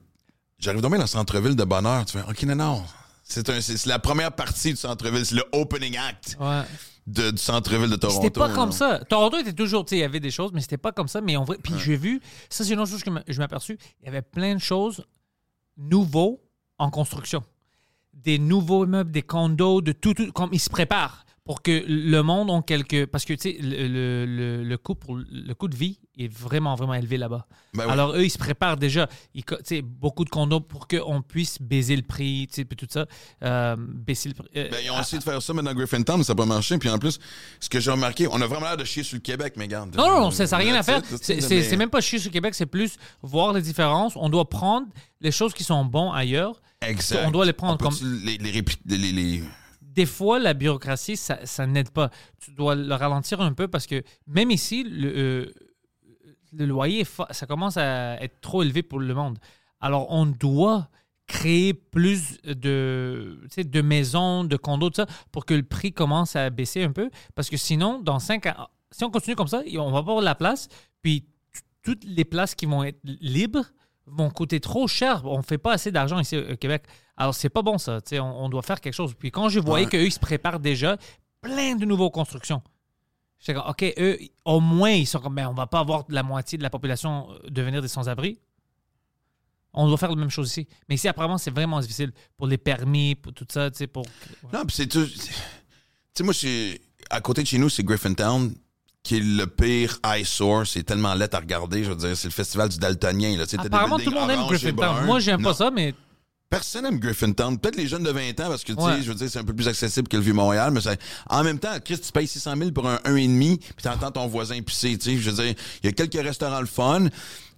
j'arrive bien dans le centre-ville de bonheur. Tu fais, OK, non, non. C'est la première partie du centre-ville. C'est le opening act
Ouais.
de- du centre-ville de Toronto.
C'était pas
là.
comme ça. Toronto était toujours, tu sais, il y avait des choses, mais c'était pas comme ça. Mais vrai, puis j'ai vu, ça c'est une autre chose que je m'ai aperçu, il y avait plein de choses nouveaux en construction. Des nouveaux immeubles, des condos, de tout, tout comme ils se préparent pour que le monde ait quelques... Parce que, tu sais, le, le, le- le coût pour, le coût de vie est vraiment, vraiment élevé là-bas.
Ben oui.
Alors, eux, ils se préparent déjà. Ils co- tu sais, beaucoup de condos pour qu'on puisse baiser le prix, tu sais, tout ça. Euh, baisser le prix. euh,
Ben, ils ont essayé de faire ça maintenant à Griffintown, mais ça n'a pas marché. Puis en plus, ce que j'ai remarqué, on a vraiment l'air de chier sur le Québec, mais garde.
Non, non, non, ça n'a rien à faire. C'est même pas chier sur Québec, c'est plus voir les différences. On doit prendre les choses qui sont bonnes ailleurs.
Exact.
On doit les prendre
On
comme.
les- les-
Des fois, la bureaucratie, ça, ça n'aide pas. Tu dois le ralentir un peu parce que même ici, le, euh, loyer, ça commence à être trop élevé pour le monde. Alors, on doit créer plus de, de maisons, de condos, tout ça, pour que le prix commence à baisser un peu. Parce que sinon, dans cinq ans, si on continue comme ça, on va pas avoir la place. Puis, toutes les places qui vont être libres vont coûter trop cher. On fait pas assez d'argent ici au Québec. Alors, c'est pas bon, ça. On, on doit faire quelque chose. Puis, quand je voyais
Ouais.
qu'eux, ils se préparent déjà, plein de nouvelles constructions. J'étais comme, OK, eux, au moins, ils sont comme, ben, on va pas avoir la moitié de la population euh, devenir des sans-abri. On doit faire la même chose ici. Mais ici, apparemment, c'est vraiment difficile pour les permis, pour tout ça, tu sais, pour...
Non, puis c'est tout. Tu sais, moi, à côté de chez nous, c'est Griffintown, qui est le pire eyesore. C'est tellement laid à regarder. Je veux dire, c'est le festival du daltonien. Là.
Apparemment, tout le monde aime Griffintown. Moi, j'aime pas ça, mais
Personne aime Griffintown. Peut-être les jeunes de 20 ans, parce que, tu sais,
Ouais.
je veux dire, c'est un peu plus accessible que le Vieux-Montréal, mais ça- en même temps, Chris, tu payes 600 000 pour un 1,5, puis t'entends ton voisin pisser, tu sais. Je veux dire, il y a quelques restaurants le fun.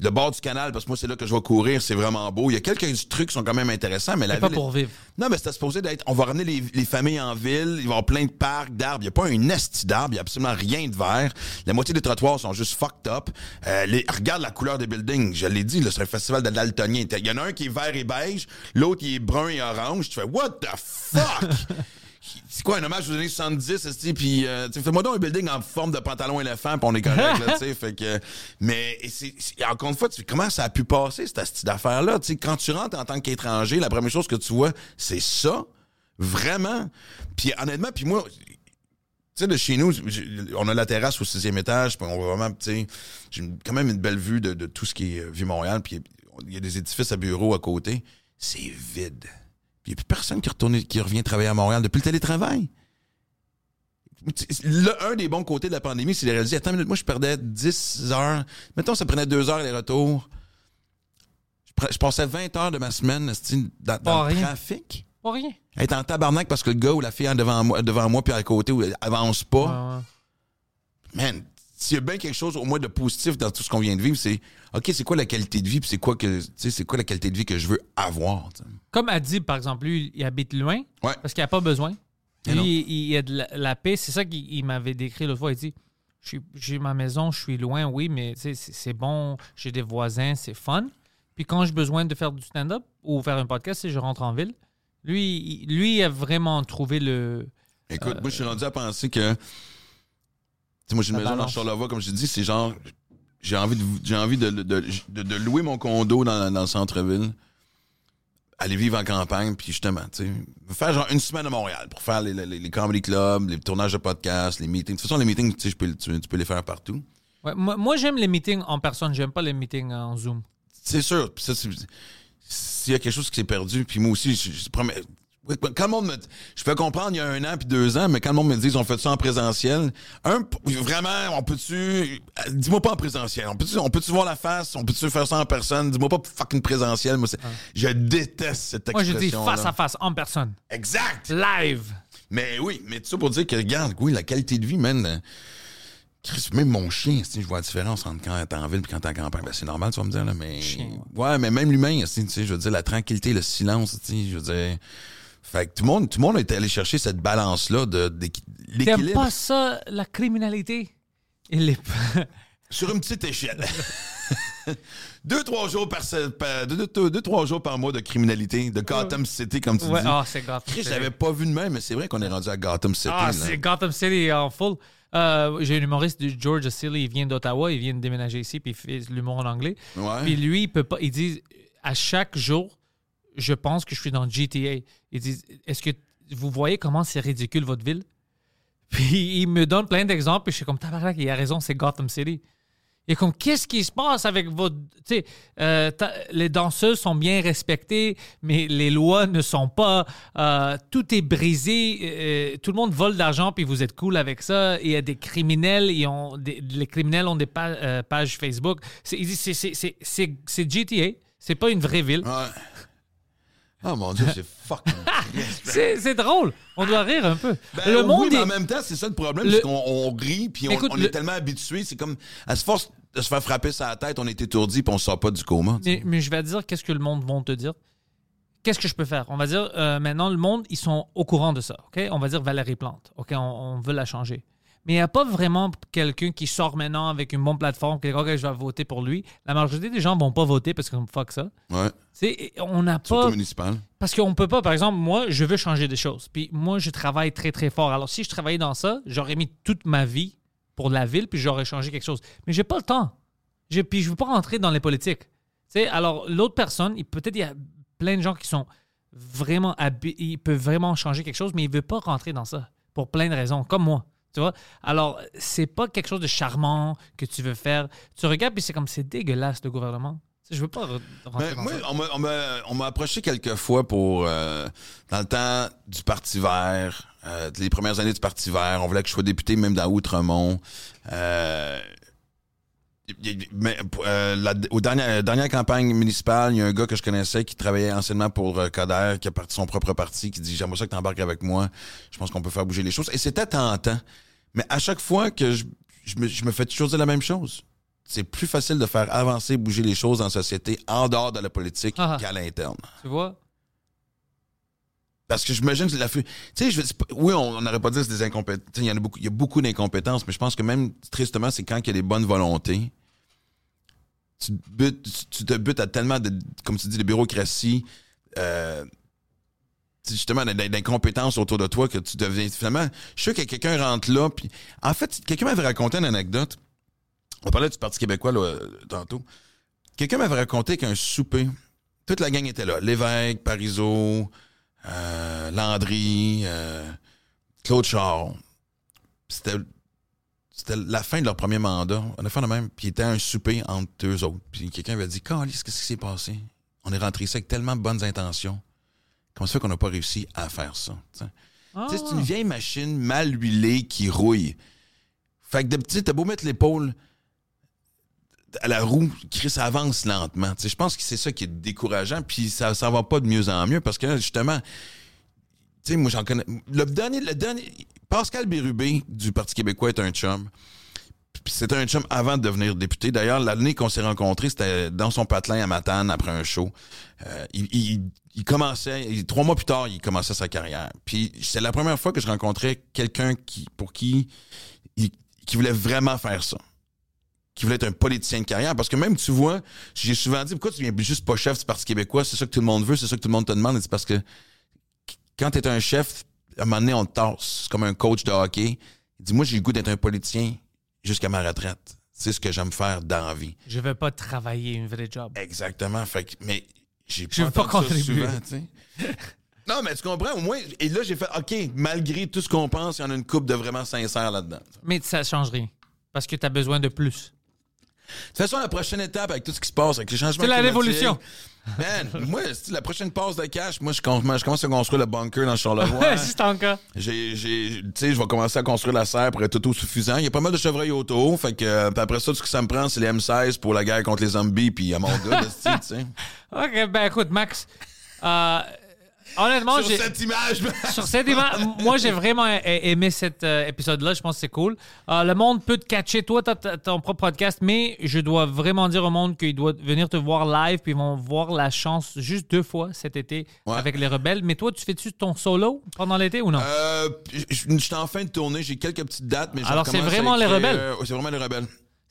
Le bord du canal, parce que moi, c'est là que je vais courir, c'est vraiment beau. Il y a quelques trucs qui sont quand même intéressants, mais la
c'est pas
ville-
pour vivre.
non, mais c'était supposé d'être. On va ramener les, les familles en ville. Il va y avoir plein de parcs, d'arbres. Il n'y a pas un esti d'arbres. Il n'y a absolument rien de vert. La moitié des trottoirs sont juste fucked up. Euh, les- regarde la couleur des buildings. Je l'ai dit, c'est un festival de daltonien. Il y en a un qui est vert et beige, l'autre qui est brun et orange. Tu fais, what the fuck? C'est quoi un hommage aux années 70, esti, puis euh, fais-moi donc un building en forme de pantalon éléphant, puis on est correct, là, tu sais, fait que... Mais, c'est, c'est- encore une fois, tu comment ça a pu passer, cette esti d'affaire-là, tu quand tu rentres en tant qu'étranger, la première chose que tu vois, c'est ça, vraiment. Puis honnêtement, puis moi... Tu sais, de chez nous, on a la terrasse au sixième étage, puis on voit vraiment, tu sais, j'ai quand même une belle vue de, de tout ce qui est euh, Vieux-Montréal, puis il y a des édifices à bureaux à côté. C'est vide. Puis il n'y a plus personne qui, retourne, qui revient travailler à Montréal depuis le télétravail. Le, un des bons côtés de la pandémie, c'est de réaliser, attends une minute, moi, je perdais 10 heures. Mettons, ça prenait 2 heures les retours. Je, passais 20 heures de ma semaine dans, le
rien.
trafic.
Pas rien.
Être en tabarnak parce que le gars ou la fille devant moi, devant moi puis à côté ou avance pas.
Ouais.
Man, s'il y a bien quelque chose au moins de positif dans tout ce qu'on vient de vivre, c'est OK, c'est quoi la qualité de vie puis c'est quoi que c'est quoi la qualité de vie que je veux avoir.
Comme Adib, par exemple, lui, il habite loin
Ouais.
parce qu'il n'a pas besoin. Lui, il, il a de la, la paix. C'est ça qu'il il m'avait décrit l'autre fois. Il dit J'ai ma maison, je suis loin, oui, mais c'est bon, j'ai des voisins, c'est fun. Puis quand j'ai besoin de faire du stand-up ou faire un podcast, c'est je rentre en ville. Lui, lui il a vraiment trouvé le.
Écoute, moi je suis rendu à penser que tu sais, moi j'ai une maison dans
balance.
Charlevoix comme je te dis, c'est genre j'ai envie de j'ai envie de, de, de- de louer mon condo dans, dans le centre-ville. Aller vivre en campagne, puis justement, tu sais, faire genre une semaine à Montréal pour faire les, les, les comedy clubs, les tournages de podcasts, les meetings. De toute façon, les meetings, tu peux, tu, tu peux les faire partout.
Ouais, moi, moi, j'aime les meetings en personne, j'aime pas les meetings en Zoom.
C'est sûr. Puis ça, c'est- S'il y a quelque chose qui s'est perdu, puis moi aussi, je, je Quand le monde me. Je peux comprendre il y a un an puis deux ans, mais quand le monde me dit on fait ça en présentiel, un, vraiment, on peut-tu. Dis-moi pas en présentiel. On peut-tu on peut-tu voir la face? On peut-tu faire ça en personne? Dis-moi pas fucking présentiel. Moi, c'est- je déteste cette
Moi, je
expression.
dis face à face, en personne.
Exact!
Live.
Mais oui, mais tout ça pour dire que, regarde, oui, la qualité de vie, man. euh, même mon chien, sais, je vois la différence entre quand t'es en ville et quand t'es en campagne. Ben, c'est normal, tu vas me dire, là, mais.
Chien,
ouais. mais même l'humain, tu sais, je veux dire, la tranquillité, le silence, tu sais, je veux dire. Fait que tout le monde, tout le monde est allé chercher cette balance-là de,
T'aimes
l'équilibre
pas ça, la criminalité? Il est...
sur une petite échelle. deux, trois jours par, deux, deux- deux, trois jours par mois de criminalité, de Gotham City, comme tu
ouais,
dis.
ah, c'est Gotham
Chris,
City.
l'avais pas vu de même, mais c'est vrai qu'on est rendu à Gotham City.
Ah,
là.
c'est Gotham City en full. Euh, J'ai un humoriste de Georgia Silly, il vient d'Ottawa, il vient de déménager ici, puis il fait de l'humour en anglais.
Ouais.
Puis lui, il peut pas. Il dit à chaque jour, je pense que je suis dans GTA. Il dit Est-ce que vous voyez comment c'est ridicule votre ville? Puis il me donne plein d'exemples, puis je suis comme Tabarnak, il a raison, c'est Gotham City. Et comme, qu'est-ce qui se passe avec votre. Tu sais, euh, les danseuses sont bien respectées, mais les lois ne sont pas. euh, tout est brisé. euh, tout le monde vole d'argent, puis vous êtes cool avec ça. Il y a des criminels, ils les criminels ont des pa- pages Facebook. C'est GTA, c'est pas une vraie ville.
Oh mon dieu, c'est fucking.
C'est c'est drôle. On doit rire un peu.
Ben
le
oui,
monde
mais
est-
en même temps, c'est ça le problème,
Le-
c'est qu'on on rit, puis on,
Écoute,
on
le-
est tellement habitué, c'est comme, à se force de se faire frapper la tête, on est étourdi, puis on sort pas du coma.
Mais, mais je vais te dire qu'est-ce que le monde va te dire? Qu'est-ce que je peux faire? On va dire, euh, maintenant, le monde, ils sont au courant de ça. OK? On va dire Valérie Plante. OK? On, on veut la changer. Mais il n'y a pas vraiment quelqu'un qui sort maintenant avec une bonne plateforme, qui dit, OK, je vais voter pour lui. La majorité des gens ne vont pas voter parce qu'on fuck ça.
Ouais.
Tu sais, on n'a pas.
municipal.
Parce qu'on peut pas, par exemple, moi, je veux changer des choses. Puis moi, je travaille très, très fort. Alors, si je travaillais dans ça, j'aurais mis toute ma vie pour la ville, puis j'aurais changé quelque chose. Mais j'ai pas le temps. Puis je veux pas rentrer dans les politiques. Alors, l'autre personne, il- peut-être il y a plein de gens qui sont vraiment habi- ils peuvent vraiment changer quelque chose, mais ils veulent pas rentrer dans ça pour plein de raisons, comme moi. Tu vois? Alors, c'est pas quelque chose de charmant que tu veux faire. Tu regardes, puis c'est comme, c'est dégueulasse, le gouvernement. Je veux pas re- rentrer
Ben,
dans
moi,
ça.
on m'a- approché quelques fois pour, euh, dans le temps du Parti vert, euh, les premières années du Parti vert, on voulait que je sois député même dans Outremont. Euh, mais, euh, la, aux dernières, dernières campagnes municipales, il y a un gars que je connaissais qui travaillait anciennement pour euh, Coder, qui a parti son propre parti, qui dit J'aimerais ça que tu embarques avec moi. Je pense qu'on peut faire bouger les choses. Et c'était tentant. Mais à chaque fois que je, je, me, je me fais toujours dire la même chose. C'est plus facile de faire avancer, bouger les choses la société en dehors de la politique
Ah.
qu'à l'interne.
Tu vois?
Parce que j'imagine que la Tu sais, je oui, on n'aurait pas dit que c'est des incompétences. Il y en a beaucoup, il y a beaucoup d'incompétences, mais je pense que même, tristement, c'est quand il y a des bonnes volontés. Tu, te butes- à tellement de, comme tu dis, de bureaucratie, euh, justement, d'in- d'incompétences autour de toi que tu deviens, finalement, je suis sûr que quelqu'un rentre là, puis, en fait, quelqu'un m'avait raconté une anecdote. On parlait du Parti québécois, là, tantôt. Quelqu'un m'avait raconté qu'un souper, toute la gang était là. Lévesque, Parizeau, euh, Landry, euh, Claude Char. C'était, c'était la fin de leur premier mandat. On a fait le même. Puis il était un souper entre deux autres. Puis quelqu'un avait dit Calice, qu'est-ce qui s'est passé? On est rentré ici avec tellement de bonnes intentions. Comment ça fait qu'on n'a pas réussi à faire ça C'est une vieille machine mal huilée qui rouille. Fait que de petit, t'as beau mettre l'épaule à la roue, Chris avance lentement. Je pense que c'est ça qui est décourageant, puis ça ça va pas de mieux en mieux parce que justement, tu sais, moi j'en connais. Le dernier, Pascal Bérubé du Parti québécois est un chum. C'était un chum avant de devenir député. D'ailleurs, l'année qu'on s'est rencontrés, c'était dans son patelin à Matane après un show. Euh, il, il- commençait, trois mois plus tard, il commençait sa carrière. Puis c'est la première fois que je rencontrais quelqu'un qui, pour qui, qui voulait vraiment faire ça qui voulait être un politicien de carrière. Parce que même, tu vois, j'ai souvent dit, pourquoi tu viens juste pas chef du Parti québécois? C'est ça que tout le monde veut, c'est ça que tout le monde te demande. C'est parce que quand t'es un chef, à un moment donné, on te tasse. Comme un coach de hockey. Il dit, moi, j'ai le goût d'être un politicien jusqu'à ma retraite. C'est ce que j'aime faire dans la vie.
Je vais pas travailler une vraie job.
Exactement. Fait que, mais j'ai pas,
veux pas
ça
contribuer.
souvent. Non, mais tu comprends, au moins, et là, j'ai fait, OK, malgré tout ce qu'on pense, il y en a une coupe de vraiment sincère là-dedans.
Mais ça change rien. Parce que tu as besoin de plus.
De toute façon, la prochaine étape avec tout ce qui se passe, avec les changements
C'est la révolution.
Man, moi, la prochaine passe de cash, moi, je, com- je commence à construire le bunker dans Charlevoix.
si c'est encore.
Tu sais, je vais commencer à construire la serre pour être autosuffisant. Il y a pas mal de chevreuils autour. Fait que, euh, après ça, tout ce que ça me prend, c'est les M16 pour la guerre contre les zombies, puis à mon gars, tu sais.
OK, ben écoute, Max, euh, honnêtement,
sur cette image.
Sur cette image, moi, j'ai vraiment aimé cet euh, épisode-là. Je pense que c'est cool. Euh, le monde peut te catcher. Toi, tu as ton propre podcast, mais je dois vraiment dire au monde qu'il doit venir te voir live, puis ils vont voir la chance juste deux fois cet été
Ouais.
avec les rebelles. Mais toi, tu fais-tu ton solo pendant l'été ou non?
Euh, je suis en fin de tournée, j'ai quelques petites dates, mais je
Alors, c'est
recommence à
vraiment les rebelles?
euh, c'est vraiment les rebelles.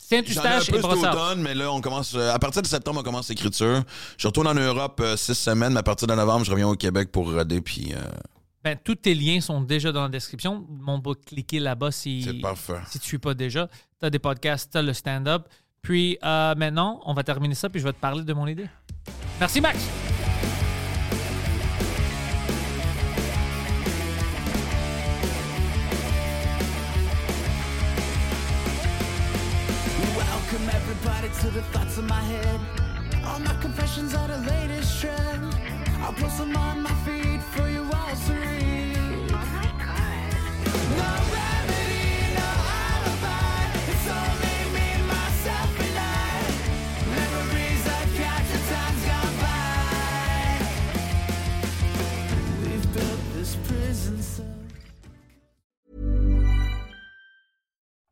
Saint-Eustache et Brossard.
automne, mais là, on commence. euh, à partir de septembre, on commence l'écriture. Je retourne en Europe euh, six semaines, mais à partir de novembre, je reviens au Québec pour roder, puis euh,
Ben, tous tes liens sont déjà dans la description. Monde va cliquer là-bas si,
parfait.
si tu ne suis pas déjà. Tu as des podcasts, tu as le stand-up. Puis euh, maintenant, on va terminer ça, puis je vais te parler de mon idée. Merci, Max.
To the thoughts in my head. All my confessions are the latest trend. I'll post them on my feed